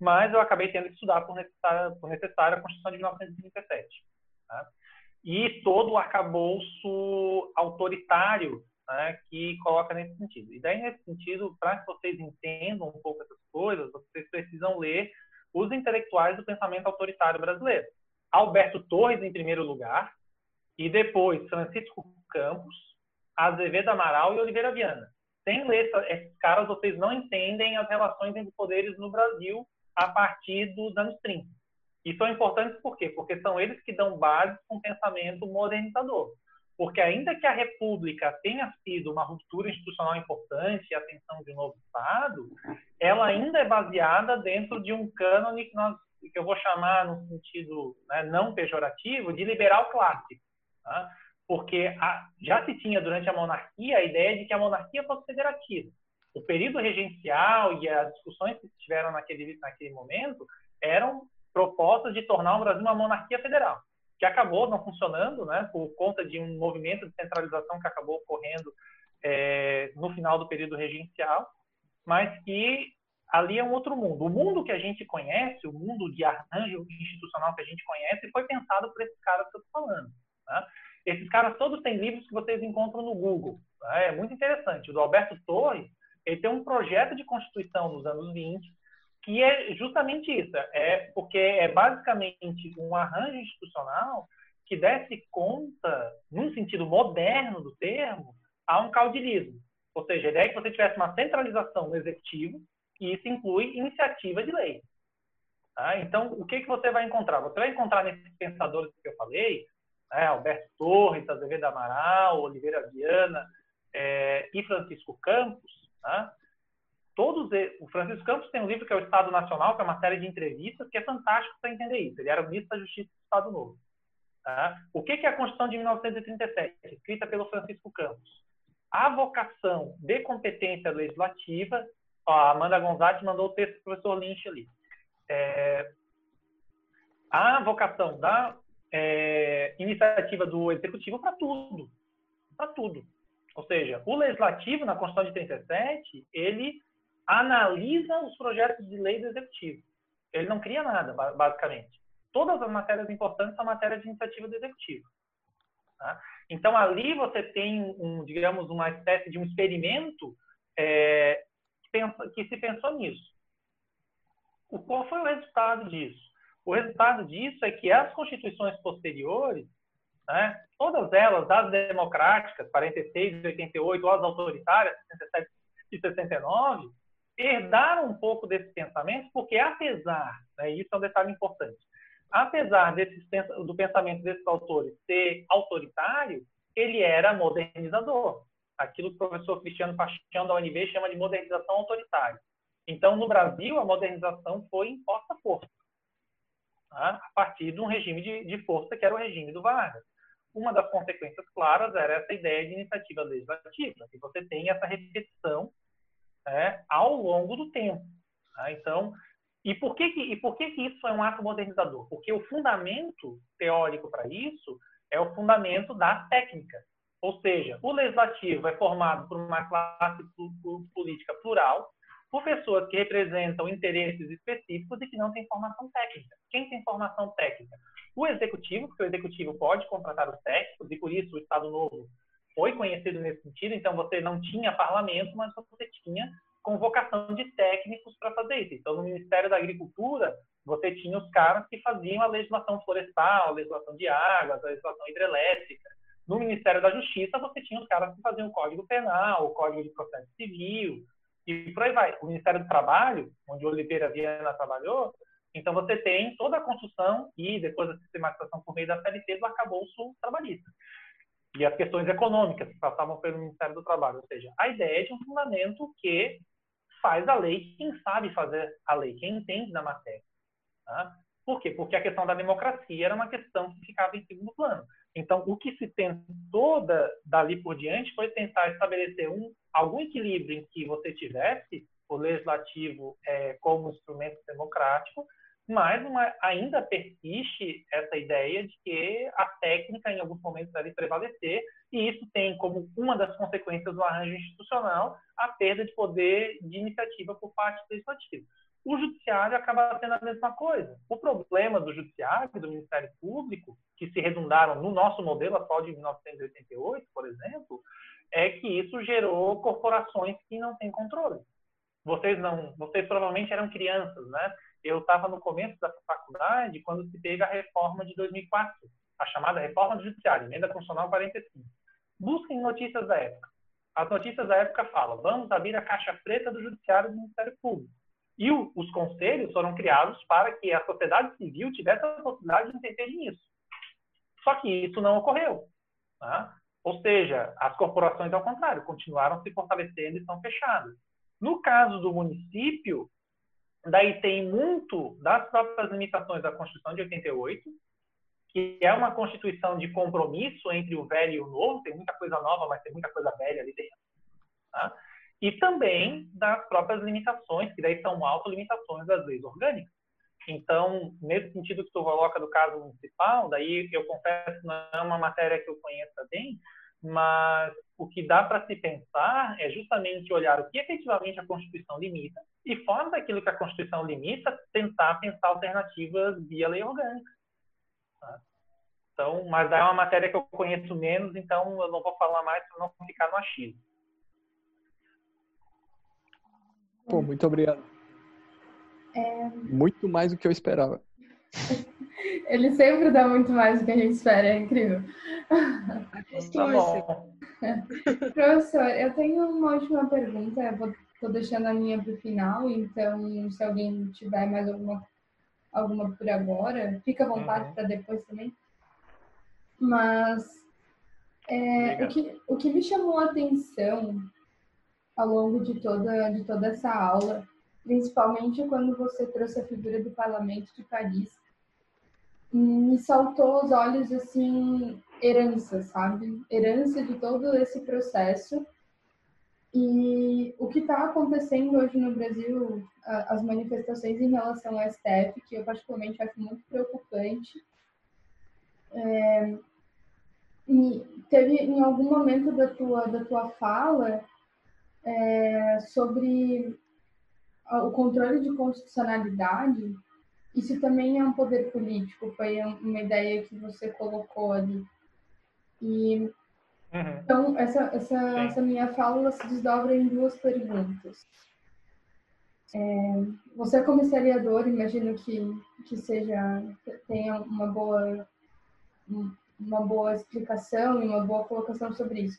mas eu acabei tendo que estudar por necessária, por a Constituição de 1937. Tá? e todo o arcabouço autoritário né, que coloca nesse sentido. E daí, nesse sentido, para que vocês entendam um pouco essas coisas, vocês precisam ler os intelectuais do pensamento autoritário brasileiro. Alberto Torres, em primeiro lugar, e depois Francisco Campos, Azevedo Amaral e Oliveira Viana. Sem ler esses caras, vocês não entendem as relações entre poderes no Brasil a partir dos anos 30. E são importantes por quê? Porque são eles que dão base com um pensamento modernizador. Porque ainda que a República tenha sido uma ruptura institucional importante e a ascensão de um novo Estado, ela ainda é baseada dentro de um cânone que, nós, que eu vou chamar, no sentido né, não pejorativo, de liberal clássico. Tá? Porque a, já se tinha durante a monarquia a ideia de que a monarquia fosse federativa. O período regencial e as discussões que tiveram naquele, naquele momento eram propostas de tornar o Brasil uma monarquia federal, que acabou não funcionando, né, por conta de um movimento de centralização que acabou ocorrendo é, no final do período regencial, mas que ali é um outro mundo. O mundo que a gente conhece, o mundo de arranjo institucional que a gente conhece, foi pensado por esses caras que eu estou falando. Né? Esses caras todos têm livros que vocês encontram no Google. Né? É muito interessante. O do Alberto Torres, ele tem um projeto de constituição nos anos 20, que é justamente isso, é porque é basicamente um arranjo institucional que desse conta, num sentido moderno do termo, a um caudilismo. Ou seja, a ideia é que você tivesse uma centralização no executivo, e isso inclui iniciativa de lei. Tá? Então, o que, que você vai encontrar? Você vai encontrar nesses pensadores que eu falei, né, Alberto Torres, Azevedo Amaral, Oliveira Viana é, e Francisco Campos, tá? todos o Francisco Campos tem um livro que é o Estado Nacional, que é uma série de entrevistas, que é fantástico para entender isso. Ele era ministro da Justiça do Estado Novo. Tá? O que é a Constituição de 1937, escrita pelo Francisco Campos? A vocação de competência legislativa, a Amanda Gonzalez mandou o texto do professor Lynch ali. É, a vocação da é, iniciativa do executivo para tudo, para tudo. Ou seja, o legislativo na Constituição de 37, ele analisa os projetos de lei do executivo. Ele não cria nada, basicamente. Todas as matérias importantes são matérias de iniciativa do executivo. Tá? Então, ali você tem, um, digamos, uma espécie de um experimento é, que, pensa, que se pensou nisso. O, qual foi o resultado disso? O resultado disso é que as constituições posteriores, né, todas elas, as democráticas, 46 e 88, ou as autoritárias, 67 e 69, herdaram um pouco desse pensamento, porque apesar, né, isso é um detalhe importante, apesar desses, do pensamento desses autores ser autoritário, ele era modernizador. Aquilo que o professor Cristiano Paixão da UNB chama de modernização autoritária. Então, no Brasil, a modernização foi imposta força, tá? a partir de um regime de, de força que era o regime do Vargas. Uma das consequências claras era essa ideia de iniciativa legislativa, que você tem essa repetição é, ao longo do tempo. Tá? Então, e por que, que, e por que, que isso é um ato modernizador? Porque o fundamento teórico para isso é o fundamento da técnica. Ou seja, o legislativo é formado por uma classe política plural, por pessoas que representam interesses específicos e que não têm formação técnica. Quem tem formação técnica? O executivo, porque o executivo pode contratar os técnicos, e por isso o Estado Novo foi conhecido nesse sentido. Então, você não tinha parlamento, mas você tinha convocação de técnicos para fazer isso. Então, no Ministério da Agricultura, você tinha os caras que faziam a legislação florestal, a legislação de águas, a legislação hidrelétrica. No Ministério da Justiça, você tinha os caras que faziam o Código Penal, o Código de Processo Civil, e por aí vai. O Ministério do Trabalho, onde Oliveira Viana trabalhou, então você tem toda a construção e depois a sistematização por meio da CLT do arcabouço trabalhista. E as questões econômicas que passavam pelo Ministério do Trabalho. Ou seja, a ideia é de um fundamento que faz a lei quem sabe fazer a lei, quem entende da matéria. Tá? Por quê? Porque a questão da democracia era uma questão que ficava em segundo plano. Então, o que se tentou da, dali por diante foi tentar estabelecer um, algum equilíbrio em que você tivesse o legislativo é, como instrumento democrático, mas uma, ainda persiste essa ideia de que a técnica, em alguns momentos, deve prevalecer, e isso tem como uma das consequências do arranjo institucional a perda de poder de iniciativa por parte do legislativo. O judiciário acaba sendo a mesma coisa. O problema do judiciário e do Ministério Público, que se redundaram no nosso modelo atual de 1988, por exemplo, é que isso gerou corporações que não têm controle. Vocês não, vocês provavelmente eram crianças, né? Eu estava no começo da faculdade quando se teve a reforma de 2004, a chamada reforma do judiciário, emenda constitucional 45. Busquem notícias da época. As notícias da época falam: vamos abrir a caixa preta do judiciário do Ministério Público. E o, os conselhos foram criados para que a sociedade civil tivesse a possibilidade de interferir nisso. Só que isso não ocorreu. Tá? Ou seja, as corporações, ao contrário, continuaram se fortalecendo e estão fechadas. No caso do município, daí tem muito das próprias limitações da Constituição de 88, que é uma constituição de compromisso entre o velho e o novo, tem muita coisa nova, mas tem muita coisa velha ali dentro. Tá? E também das próprias limitações, que daí são autolimitações das leis orgânicas. Então, nesse sentido que tu coloca do caso municipal, daí eu confesso que não é uma matéria que eu conheça bem, mas o que dá para se pensar é justamente olhar o que efetivamente a Constituição limita e, fora daquilo que a Constituição limita, tentar pensar alternativas via lei orgânica. Tá? Então, mas é uma matéria que eu conheço menos, então eu não vou falar mais para não ficar no achismo. Pô, muito obrigado. É... Muito mais do que eu esperava. <laughs> Ele sempre dá muito mais do que a gente espera, é incrível. <laughs> Professor, eu tenho uma última pergunta, eu vou, deixando a minha para o final, então se alguém tiver mais alguma, alguma por agora, fica à vontade uhum. para depois também. Mas é, o, que, o que me chamou a atenção ao longo de toda, de toda essa aula, principalmente quando você trouxe a figura do Parlamento de Paris. Me saltou aos olhos, assim, herança, sabe? Herança de todo esse processo. E o que está acontecendo hoje no Brasil, as manifestações em relação ao STF, que eu particularmente acho muito preocupante. É, teve em algum momento da tua, da tua fala é, sobre o controle de constitucionalidade, isso também é um poder político, foi uma ideia que você colocou ali. E uhum. então essa, essa, essa minha fala se desdobra em duas perguntas. É, você como historiador, imagino que, que seja tenha uma boa uma boa explicação e uma boa colocação sobre isso.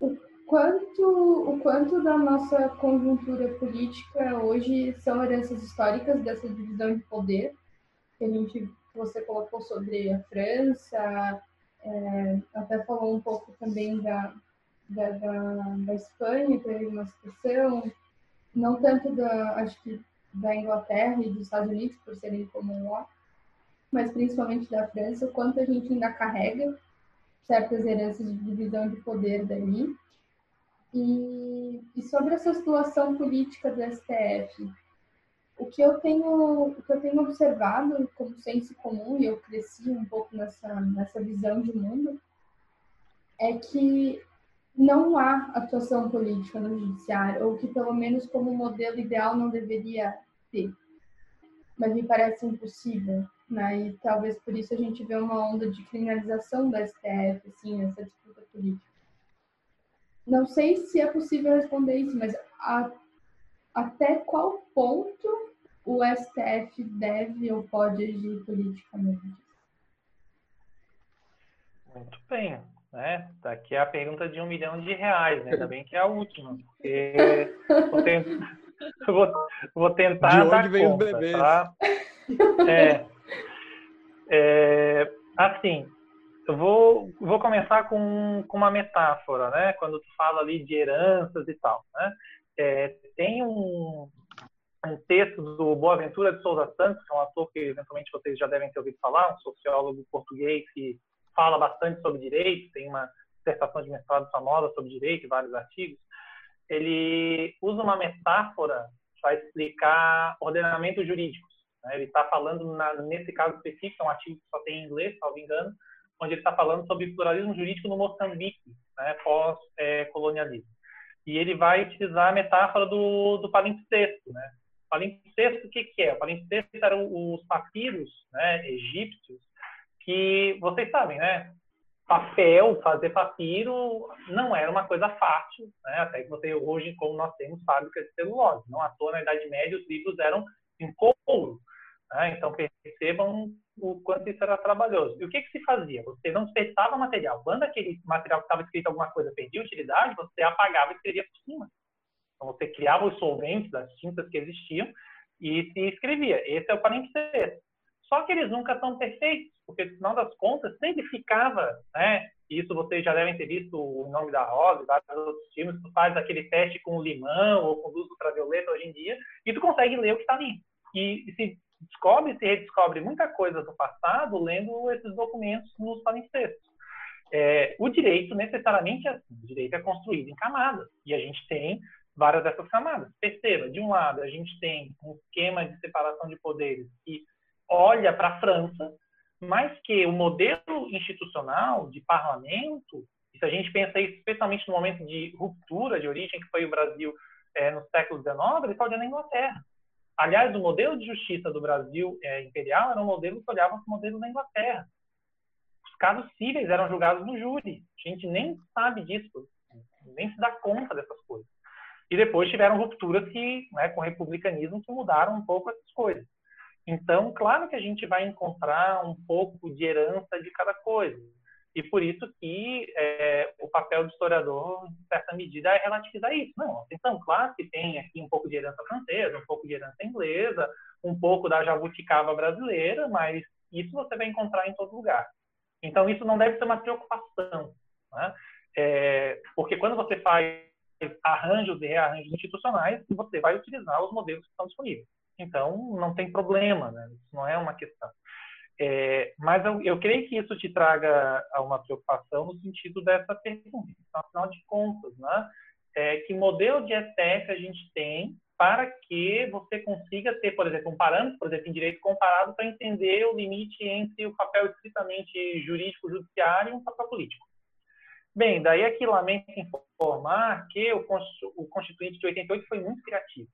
O quanto o quanto da nossa conjuntura política hoje são heranças históricas dessa divisão de poder que a gente você colocou sobre a França é, até falou um pouco também da da, da, da Espanha teve uma situação não tanto da, acho que da Inglaterra e dos Estados Unidos, por serem comum lá, mas principalmente da França, o quanto a gente ainda carrega certas heranças de divisão de poder dali. E, e sobre essa situação política do STF, o que eu tenho, o que eu tenho observado como senso comum, e eu cresci um pouco nessa, nessa visão de mundo, é que não há atuação política no judiciário, ou que pelo menos como modelo ideal não deveria ter. Mas me parece impossível, né? E talvez por isso a gente vê uma onda de criminalização da STF, assim, nessa disputa política. Não sei se é possível responder isso, mas a, até qual ponto o STF deve ou pode agir politicamente? Muito bem. Né? Tá aqui a pergunta de um milhão de reais, né? ainda bem que é a última, porque vou, tentar, <laughs> vou, vou tentar de onde dar vem conta, os tá? É, é, assim, eu vou, vou começar com, com uma metáfora, né? Quando tu fala ali de heranças e tal, né? É, tem um, um texto do Boaventura de Souza Santos, que é um ator que eventualmente vocês já devem ter ouvido falar, um sociólogo português que fala bastante sobre direito, tem uma dissertação de mestrado famosa sobre direito vários artigos, ele usa uma metáfora para explicar ordenamentos jurídicos. Né? Ele está falando, na, nesse caso específico, é um artigo que só tem em inglês, salvo engano, onde ele está falando sobre pluralismo jurídico no Moçambique, né, pós-colonialismo. E ele vai utilizar a metáfora do, do palimpsesto. Né? Palimpsesto, o que, que é? O palimpsesto eram os papiros né, egípcios que vocês sabem, né? Papel, fazer papiro não era uma coisa fácil, né? Até que você hoje, como nós temos fábricas de celulose, não à toa na Idade Média os livros eram em couro, né? Então percebam o quanto isso era trabalhoso. E o que que se fazia? Você não desperdiçava material. Quando aquele material que estava escrito alguma coisa perdia utilidade, você apagava e escrevia por cima. Então você criava os solventes, as tintas que existiam e se escrevia. Esse é o palimpsesto. Só que eles nunca são perfeitos, porque no final das contas sempre ficava, né? Isso vocês já devem ter visto o nome da Rosa e vários outros filmes. Tu faz aquele teste com limão ou com luz ultravioleta hoje em dia e tu consegue ler o que está ali. E se descobre, se redescobre muita coisa do passado lendo esses documentos nos palimpsestos. É, o direito necessariamente é assim. O direito é construído em camadas e a gente tem várias dessas camadas. Perceba, de um lado a gente tem um esquema de separação de poderes que olha para a França, mas que o modelo institucional de parlamento, se a gente pensa isso especialmente no momento de ruptura de origem que foi o Brasil é, no século XIX, ele está olhando a Inglaterra. Aliás, o modelo de justiça do Brasil é, imperial era um modelo que olhava para o modelo da Inglaterra. Os casos cíveis eram julgados no júri. A gente nem sabe disso, nem se dá conta dessas coisas. E depois tiveram rupturas que, né, com o republicanismo que mudaram um pouco essas coisas. Então, claro que a gente vai encontrar um pouco de herança de cada coisa. E por isso que é, o papel do historiador, em certa medida, é relativizar isso. Não, atenção, claro que tem aqui um pouco de herança francesa, um pouco de herança inglesa, um pouco da jabuticaba brasileira, mas isso você vai encontrar em todo lugar. Então, isso não deve ser uma preocupação. Né? É, porque quando você faz arranjos e rearranjos institucionais, você vai utilizar os modelos que estão disponíveis. Então, não tem problema, né? Isso não é uma questão. É, mas eu, eu, creio que isso te traga uma preocupação no sentido dessa pergunta. Então, afinal de contas, né? É, que modelo de STF a gente tem para que você consiga ter, por exemplo, um parâmetro, por exemplo, em direito comparado, para entender o limite entre o papel estritamente jurídico judiciário e um papel político. Bem, daí aqui lamento informar que o Constituinte de 88 foi muito criativo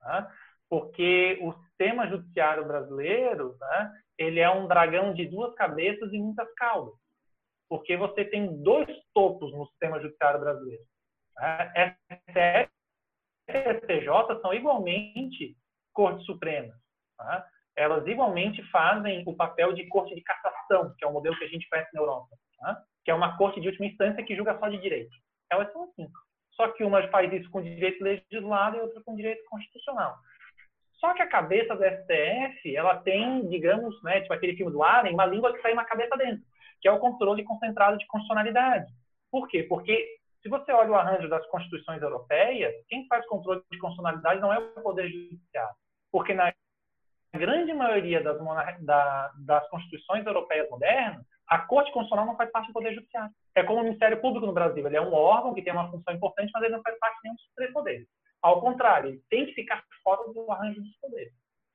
Né? Porque o sistema judiciário brasileiro, né, ele é um dragão de duas cabeças e muitas caudas. Porque você tem dois topos no sistema judiciário brasileiro. Né? STF e STJ são igualmente cortes supremas. Tá? Elas igualmente fazem o papel de corte de cassação, que é o modelo que a gente conhece na Europa, tá? que é uma corte de última instância que julga só de direito. Elas são assim. Só que uma faz isso com direito legislado e outra com direito constitucional. Só que a cabeça do STF, ela tem, digamos, né, tipo aquele filme do Alien, uma língua que sai uma cabeça dentro, que é o controle concentrado de constitucionalidade. Por quê? Porque se você olha o arranjo das constituições europeias, quem faz controle de constitucionalidade não é o Poder Judiciário. Porque na grande maioria das, da, das constituições europeias modernas, a Corte Constitucional não faz parte do Poder Judiciário. É como o Ministério Público no Brasil. Ele é um órgão que tem uma função importante, mas ele não faz parte de nenhum dos três poderes. Ao contrário, ele tem que ficar fora do arranjo dos poderes.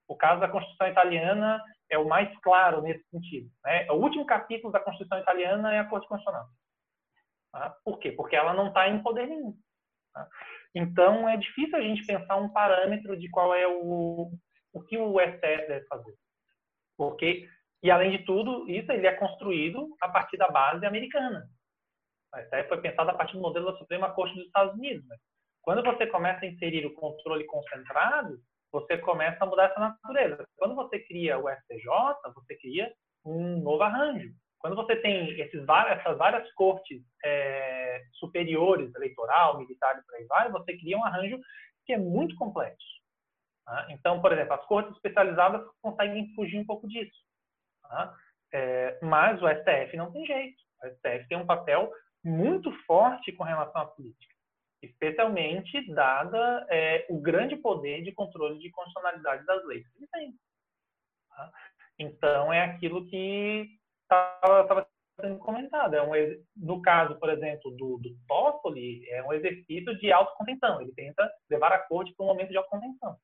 O caso da Constituição italiana é o mais claro nesse sentido. Né? O último capítulo da Constituição italiana é a Corte Constitucional. Tá? Por quê? Porque ela não está em poder nenhum. Tá? Então, é difícil a gente pensar um parâmetro de qual é o, o que o STF deve fazer. Porque, e além de tudo, isso ele é construído a partir da base americana. O STF foi pensado a partir do modelo da Suprema Corte dos Estados Unidos. Né? Quando você começa a inserir o controle concentrado, você começa a mudar essa natureza. Quando você cria o STJ, você cria um novo arranjo. Quando você tem esses, essas várias cortes é, superiores, eleitoral, militar e por aí vai, você cria um arranjo que é muito complexo. Tá? Então, por exemplo, as cortes especializadas conseguem fugir um pouco disso. Tá? É, mas o STF não tem jeito. O STF tem um papel muito forte com relação à política, especialmente dada é, o grande poder de controle de constitucionalidade das leis que ele tem. Tá? Então, é aquilo que estava sendo comentado. É um, no caso, por exemplo, do, do Toffoli, é um exercício de autocontenção. Ele tenta levar a corte para um momento de autocontenção.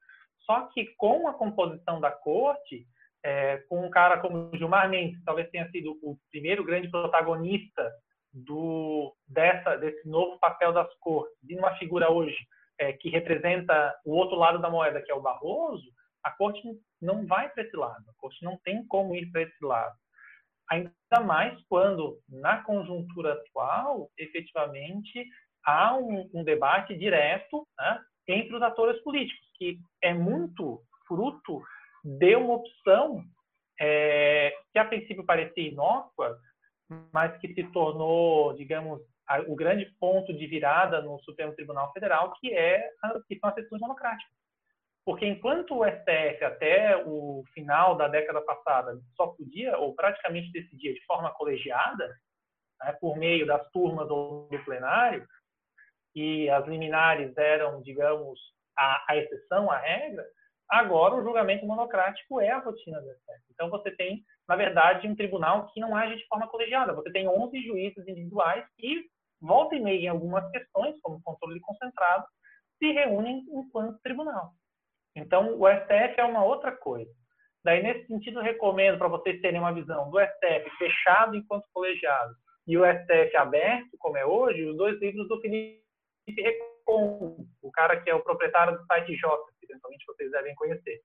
Só que com a composição da corte, é, com um cara como Gilmar Mendes, que talvez tenha sido o primeiro grande protagonista do, dessa, desse novo papel das cortes, de uma figura hoje é, que representa o outro lado da moeda, que é o Barroso, a corte não vai para esse lado. A corte não tem como ir para esse lado ainda mais quando, na conjuntura atual, efetivamente, há um, um debate direto né, entre os atores políticos, que é muito fruto de uma opção é, que a princípio parecia inócua, mas que se tornou, digamos, a, o grande ponto de virada no Supremo Tribunal Federal, que é a, que são as sessões democráticas. Porque enquanto o STF, até o final da década passada, só podia, ou praticamente decidia de forma colegiada, né, por meio das turmas ou do plenário, e as liminares eram, digamos, a, a exceção, a regra, agora o julgamento monocrático é a rotina do STF. Então você tem, na verdade, um tribunal que não age de forma colegiada. Você tem 11 juízes individuais que, volta e meia em algumas questões, como controle concentrado, se reúnem enquanto tribunal. Então, o STF é uma outra coisa. Daí, nesse sentido, recomendo para vocês terem uma visão do STF fechado enquanto colegiado e o STF aberto, como é hoje, os dois livros do Felipe Recon, o cara que é o proprietário do site J, que eventualmente vocês devem conhecer,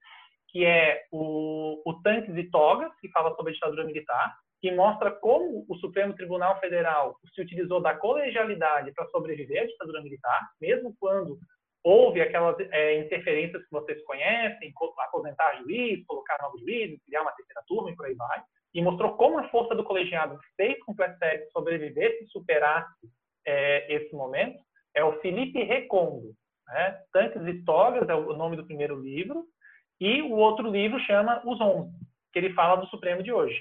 que é o, o Tanques e Togas, que fala sobre a ditadura militar, que mostra como o Supremo Tribunal Federal se utilizou da colegialidade para sobreviver à ditadura militar, mesmo quando houve aquelas é, interferências que vocês conhecem, aposentar juiz, colocar novos juízes, criar uma terceira turma e por aí vai, e mostrou como a força do colegiado fez com que o STF sobrevivesse e superasse é, esse momento, é o Felipe Recondo. Né? Tanques e Togas é o nome do primeiro livro, e o outro livro chama Os Onze, que ele fala do Supremo de hoje.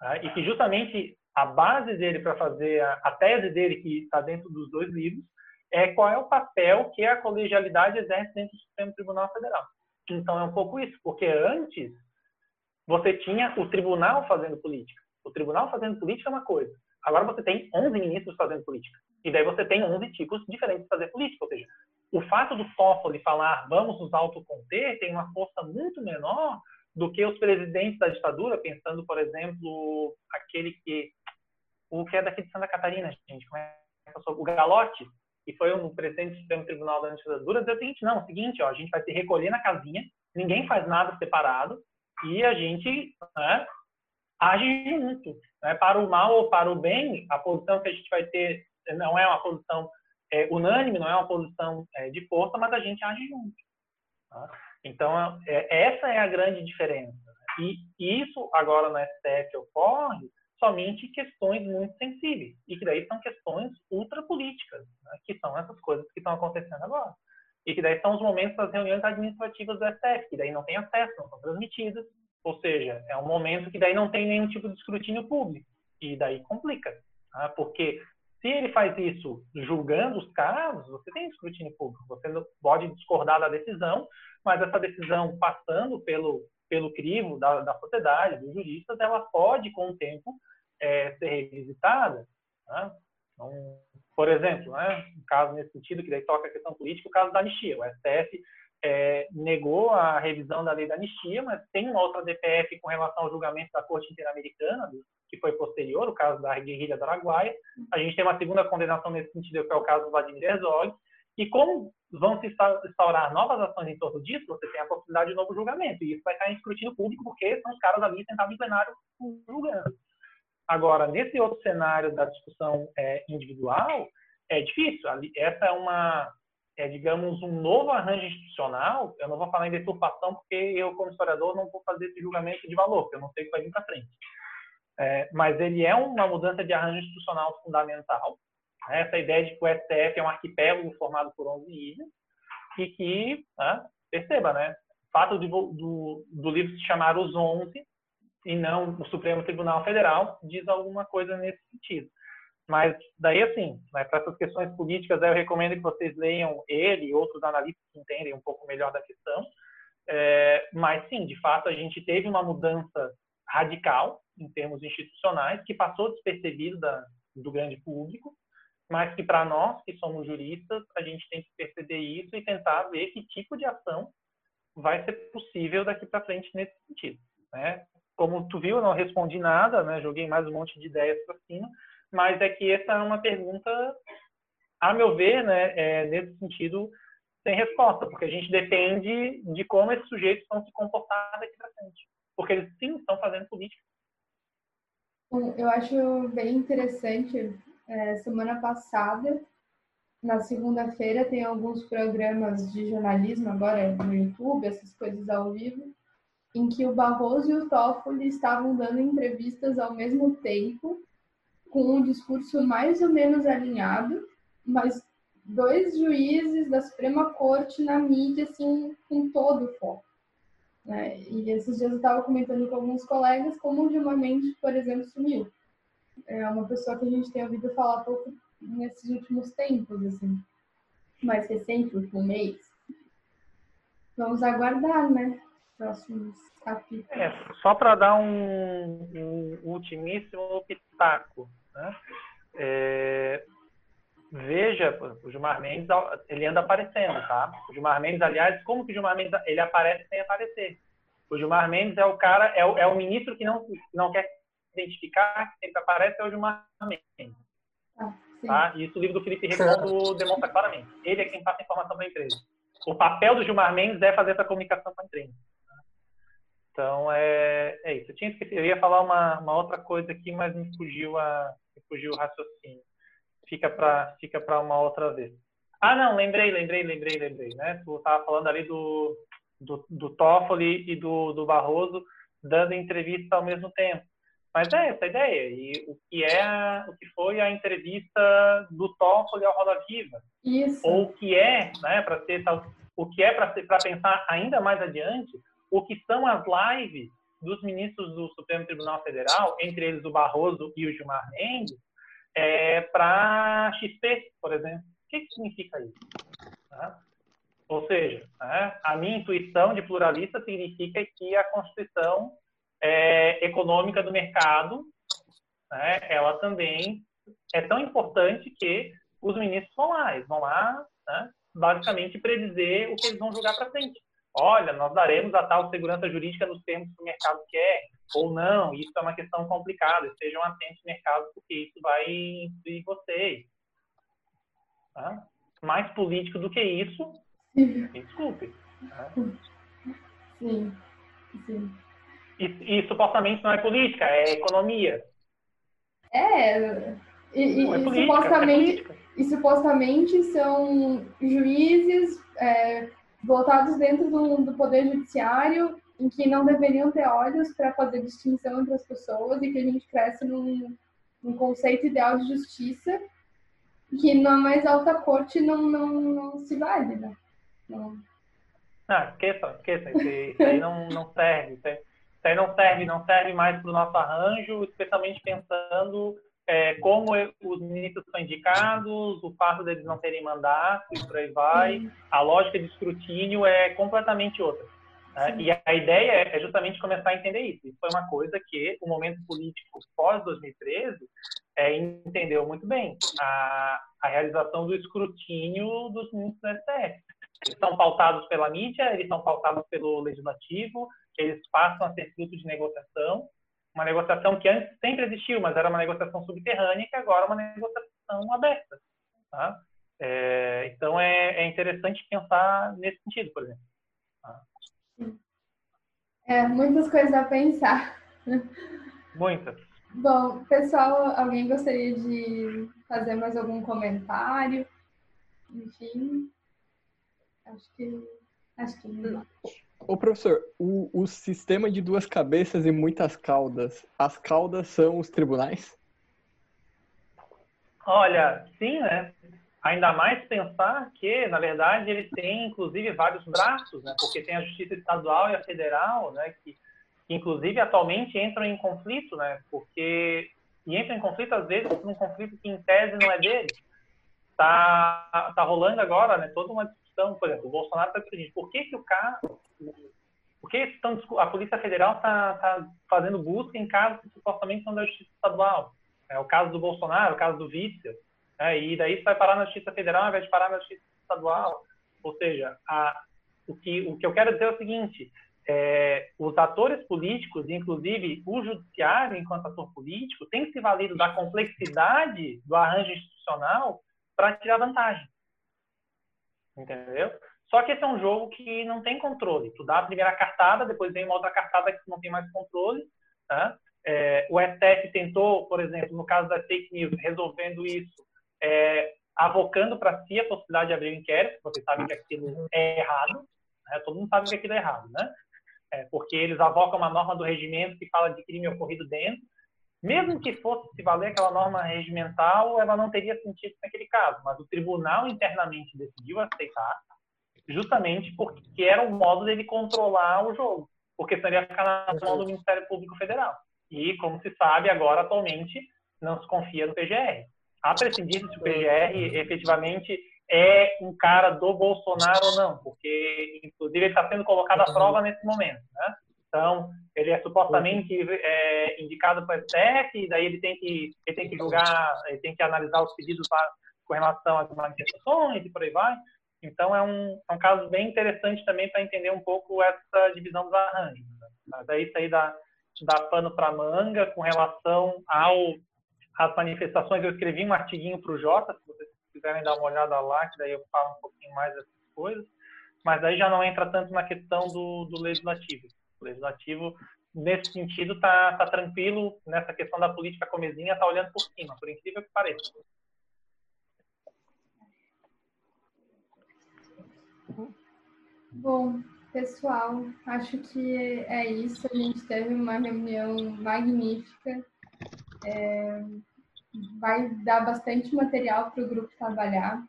Né? E que justamente a base dele para fazer a, a tese dele, que está dentro dos dois livros, é qual é o papel que a colegialidade exerce dentro do Supremo Tribunal Federal. Então é um pouco isso, porque antes você tinha o tribunal fazendo política. O tribunal fazendo política é uma coisa. Agora você tem 11 ministros fazendo política. E daí você tem 11 tipos diferentes de fazer política. Ou seja, o fato do Toffoli falar vamos nos autoconter tem uma força muito menor do que os presidentes da ditadura, pensando, por exemplo, aquele que. O que é daqui de Santa Catarina, gente, como é o Galote, que foi um presidente do Supremo Tribunal da Ditadura, dizer o seguinte, não, é o seguinte, ó, a gente vai se recolher na casinha, ninguém faz nada separado, e a gente né, age junto. Né? Para o mal ou para o bem, a posição que a gente vai ter não é uma posição é, unânime, não é uma posição é, de força, mas a gente age junto. Tá? Então, é, essa é a grande diferença. E isso agora no STF ocorre somente questões muito sensíveis, e que daí são questões ultrapolíticas, né? que são essas coisas que estão acontecendo agora. E que daí são os momentos das reuniões administrativas do STF, que daí não tem acesso, não são transmitidas, ou seja, é um momento que daí não tem nenhum tipo de escrutínio público, e daí complica, tá? porque se ele faz isso julgando os casos, você tem escrutínio público, você pode discordar da decisão, mas essa decisão passando pelo pelo crivo da, da sociedade, dos juristas, ela pode, com o tempo, é, ser revisitada. Né? Então, por exemplo, né, um caso nesse sentido, que daí toca a questão política, o caso da anistia. O STF é, negou a revisão da lei da anistia, mas tem uma outra DPF com relação ao julgamento da Corte Interamericana, que foi posterior, o caso da guerrilha do Araguaia. A gente tem uma segunda condenação nesse sentido, que é o caso do Vladimir Herzog. E como vão se instaurar novas ações em torno disso, você tem a possibilidade de novo julgamento. E isso vai estar em escrutínio público, porque são os caras ali sentados em plenário julgando. Agora, nesse outro cenário da discussão é, individual, é difícil. Essa é uma, é, digamos, um novo arranjo institucional. Eu não vou falar em deturpação, porque eu, como historiador, não vou fazer esse julgamento de valor, porque eu não sei o que vai vir para frente. É, mas ele é uma mudança de arranjo institucional fundamental, essa ideia de que o STF é um arquipélago formado por 11 ilhas e que, né, perceba, né, o fato de, do, do livro se chamar Os 11 e não o Supremo Tribunal Federal diz alguma coisa nesse sentido. Mas daí, assim, né, para essas questões políticas, eu recomendo que vocês leiam ele e outros analistas que entendem um pouco melhor da questão. É, mas, sim, de fato, a gente teve uma mudança radical em termos institucionais que passou despercebido da, do grande público mas que para nós que somos juristas, a gente tem que perceber isso e tentar ver que tipo de ação vai ser possível daqui para frente nesse sentido. Né? Como tu viu, eu não respondi nada, né? joguei mais um monte de ideias para cima, mas é que essa é uma pergunta, a meu ver, né, é, nesse sentido, sem resposta, porque a gente depende de como esses sujeitos vão se comportar daqui para frente, porque eles sim estão fazendo política. Eu acho bem interessante é, semana passada, na segunda-feira, tem alguns programas de jornalismo agora no YouTube, essas coisas ao vivo, em que o Barroso e o Toffoli estavam dando entrevistas ao mesmo tempo, com um discurso mais ou menos alinhado, mas dois juízes da Suprema Corte na mídia, assim, com todo o foco. Né? E esses dias eu estava comentando com alguns colegas como o Gilmar Mendes, por exemplo, sumiu é uma pessoa que a gente tem ouvido falar pouco nesses últimos tempos, assim, mais recente, último mês. Vamos aguardar, né? Próximos capítulos. É, só para dar um, um, ultimíssimo pitaco, né? É, veja, o Gilmar Mendes, ele anda aparecendo, tá? O Gilmar Mendes, aliás, como que o Gilmar Mendes, ele aparece sem aparecer? O Gilmar Mendes é o cara, é o, é o ministro que não, não quer identificar, que sempre aparece é o Gilmar Mendes. Ah, tá? E isso o livro do Felipe Redondo demonstra claramente. Ele é quem passa a informação para a empresa. O papel do Gilmar Mendes é fazer essa comunicação com a empresa. Então, é, é isso. Eu, tinha esquecido, eu ia falar uma, uma outra coisa aqui, mas me fugiu, a, me fugiu o raciocínio. Fica para fica uma outra vez. Ah, não, lembrei, lembrei, lembrei, lembrei. Né? Tu estava falando ali do, do, do Toffoli e do, do Barroso dando entrevista ao mesmo tempo. Mas é essa a ideia. E o que é, o que foi a entrevista do Toffoli ao Roda Viva. Isso. Ou o que é, né, para ser o que é para pensar ainda mais adiante, o que são as lives dos ministros do Supremo Tribunal Federal, entre eles o Barroso e o Gilmar Mendes, é, para XP, por exemplo. O que, que significa isso? Tá? Ou seja, né, a minha intuição de pluralista significa que a Constituição é, econômica do mercado, né, ela também é tão importante que os ministros vão lá, eles vão lá, né, basicamente predizer o que eles vão julgar para frente. Olha, nós daremos a tal segurança jurídica nos termos que o mercado quer, ou não, isso é uma questão complicada, estejam atentos no mercado, porque isso vai incluir vocês. Tá? mais político do que isso, me desculpe. Né? Sim, sim. E, e, supostamente não é política, é economia. É, e, Não, é e política, é supostamente, política. e supostamente são juízes é, votados dentro do, do poder judiciário em que não deveriam ter olhos para fazer distinção entre as pessoas e que a gente cresce num, num conceito ideal de justiça que na mais alta corte não, não, não se vale, né? Não. Ah, esqueça, esqueça. Isso, aí- não, não serve. Isso aí não serve, não serve mais para o nosso arranjo, especialmente pensando é, como os ministros são indicados, o fato deles não terem mandato e por aí vai. A lógica de escrutínio é completamente outra. né? E a ideia é justamente começar a entender isso. Isso foi uma coisa que o momento político pós-2013 é, entendeu muito bem. A, a realização do escrutínio dos ministros do STF. Eles são pautados pela mídia, eles são pautados pelo legislativo, eles passam a ser fruto de negociação, uma negociação que antes sempre existiu, mas era uma negociação subterrânea, que agora é uma negociação aberta. Tá? É, então é, é interessante pensar nesse sentido, por exemplo. É, muitas coisas a pensar. Muitas. Bom, pessoal, alguém gostaria de fazer mais algum comentário? Enfim, acho que acho que não. Ô, professor, o, o sistema de duas cabeças e muitas caudas, as caudas são os tribunais? Olha, sim, né? Ainda mais pensar que, na verdade, ele tem, inclusive, vários braços, né? Porque tem a justiça estadual e a federal, né? Que, que inclusive, atualmente entram em conflito, né? Porque... E entram em conflito, às vezes, por um conflito que, em tese, não é dele. Tá, tá rolando agora, né? Toda uma discussão, por exemplo, o Bolsonaro está dizendo, por que que o caso... Por que estão, a Polícia Federal está tá fazendo busca em casos que supostamente são da Justiça Estadual? É o caso do Bolsonaro, o caso do Witzel, né? e daí isso vai parar na Justiça Federal ao invés de parar na Justiça Estadual. Ou seja, a, o, que, o que eu quero dizer é o seguinte, é, os atores políticos, inclusive o judiciário enquanto ator político, tem se valido da complexidade do arranjo institucional para tirar vantagem. Entendeu? Só que esse é um jogo que não tem controle. Tu dá a primeira cartada, depois vem uma outra cartada que não tem mais controle. Tá? É, o STF tentou, por exemplo, no caso das fake news, resolvendo isso, é, avocando para si a possibilidade de abrir um inquérito. Vocês sabem que aquilo é errado. Né? Todo mundo sabe que aquilo é errado, né? É, porque eles avocam uma norma do regimento que fala de crime ocorrido dentro. Mesmo que fosse se valer aquela norma regimental, ela não teria sentido naquele caso. Mas o tribunal internamente decidiu aceitar, justamente porque era um modo dele controlar o jogo. Porque senão ele ia ficar na mão do Ministério Público Federal. E, como se sabe, agora, atualmente, não se confia no PGR. Há prescindir se o PGR efetivamente é um cara do Bolsonaro ou não, porque, inclusive, ele está sendo colocado à prova nesse momento. Né? Então, ele é supostamente é, indicado para o STF, e daí ele tem, que, ele tem que julgar, ele tem que analisar os pedidos lá com relação às manifestações e por aí vai. Então, é um, é um caso bem interessante também para entender um pouco essa divisão dos arranjos. Mas aí isso aí dá, dá pano para manga com relação ao, às manifestações. Eu escrevi um artiguinho para o Jota, se vocês quiserem dar uma olhada lá, que daí eu falo um pouquinho mais dessas coisas. Mas aí já não entra tanto na questão do, do legislativo. O legislativo, nesse sentido, está tá tranquilo nessa questão da política comezinha, está olhando por cima, por incrível que pareça. Bom, pessoal, acho que é isso. A gente teve uma reunião magnífica. É, vai dar bastante material para o grupo trabalhar.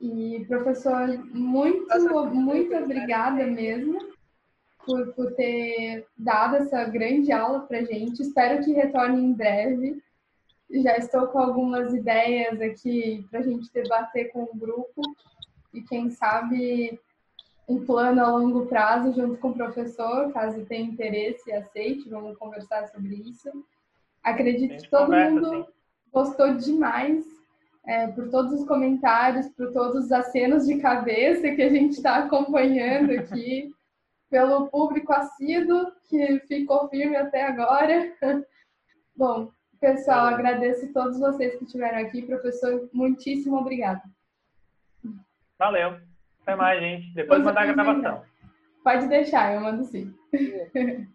E, professor, muito, muito obrigada mesmo por, por ter dado essa grande aula para gente. Espero que retorne em breve. Já estou com algumas ideias aqui para a gente debater com o grupo e, quem sabe, um plano a longo prazo junto com o professor, caso tenha interesse e aceite, vamos conversar sobre isso. Acredito que todo conversa, mundo sim. gostou demais é, por todos os comentários, por todos os acenos de cabeça que a gente está acompanhando aqui, pelo público assíduo que ficou firme até agora. <laughs> Bom, pessoal, agradeço a todos vocês que estiveram aqui. Professor, muitíssimo obrigada. Valeu. Até mais, gente. Depois mandar a gravação. Pode deixar, eu mando sim. <laughs>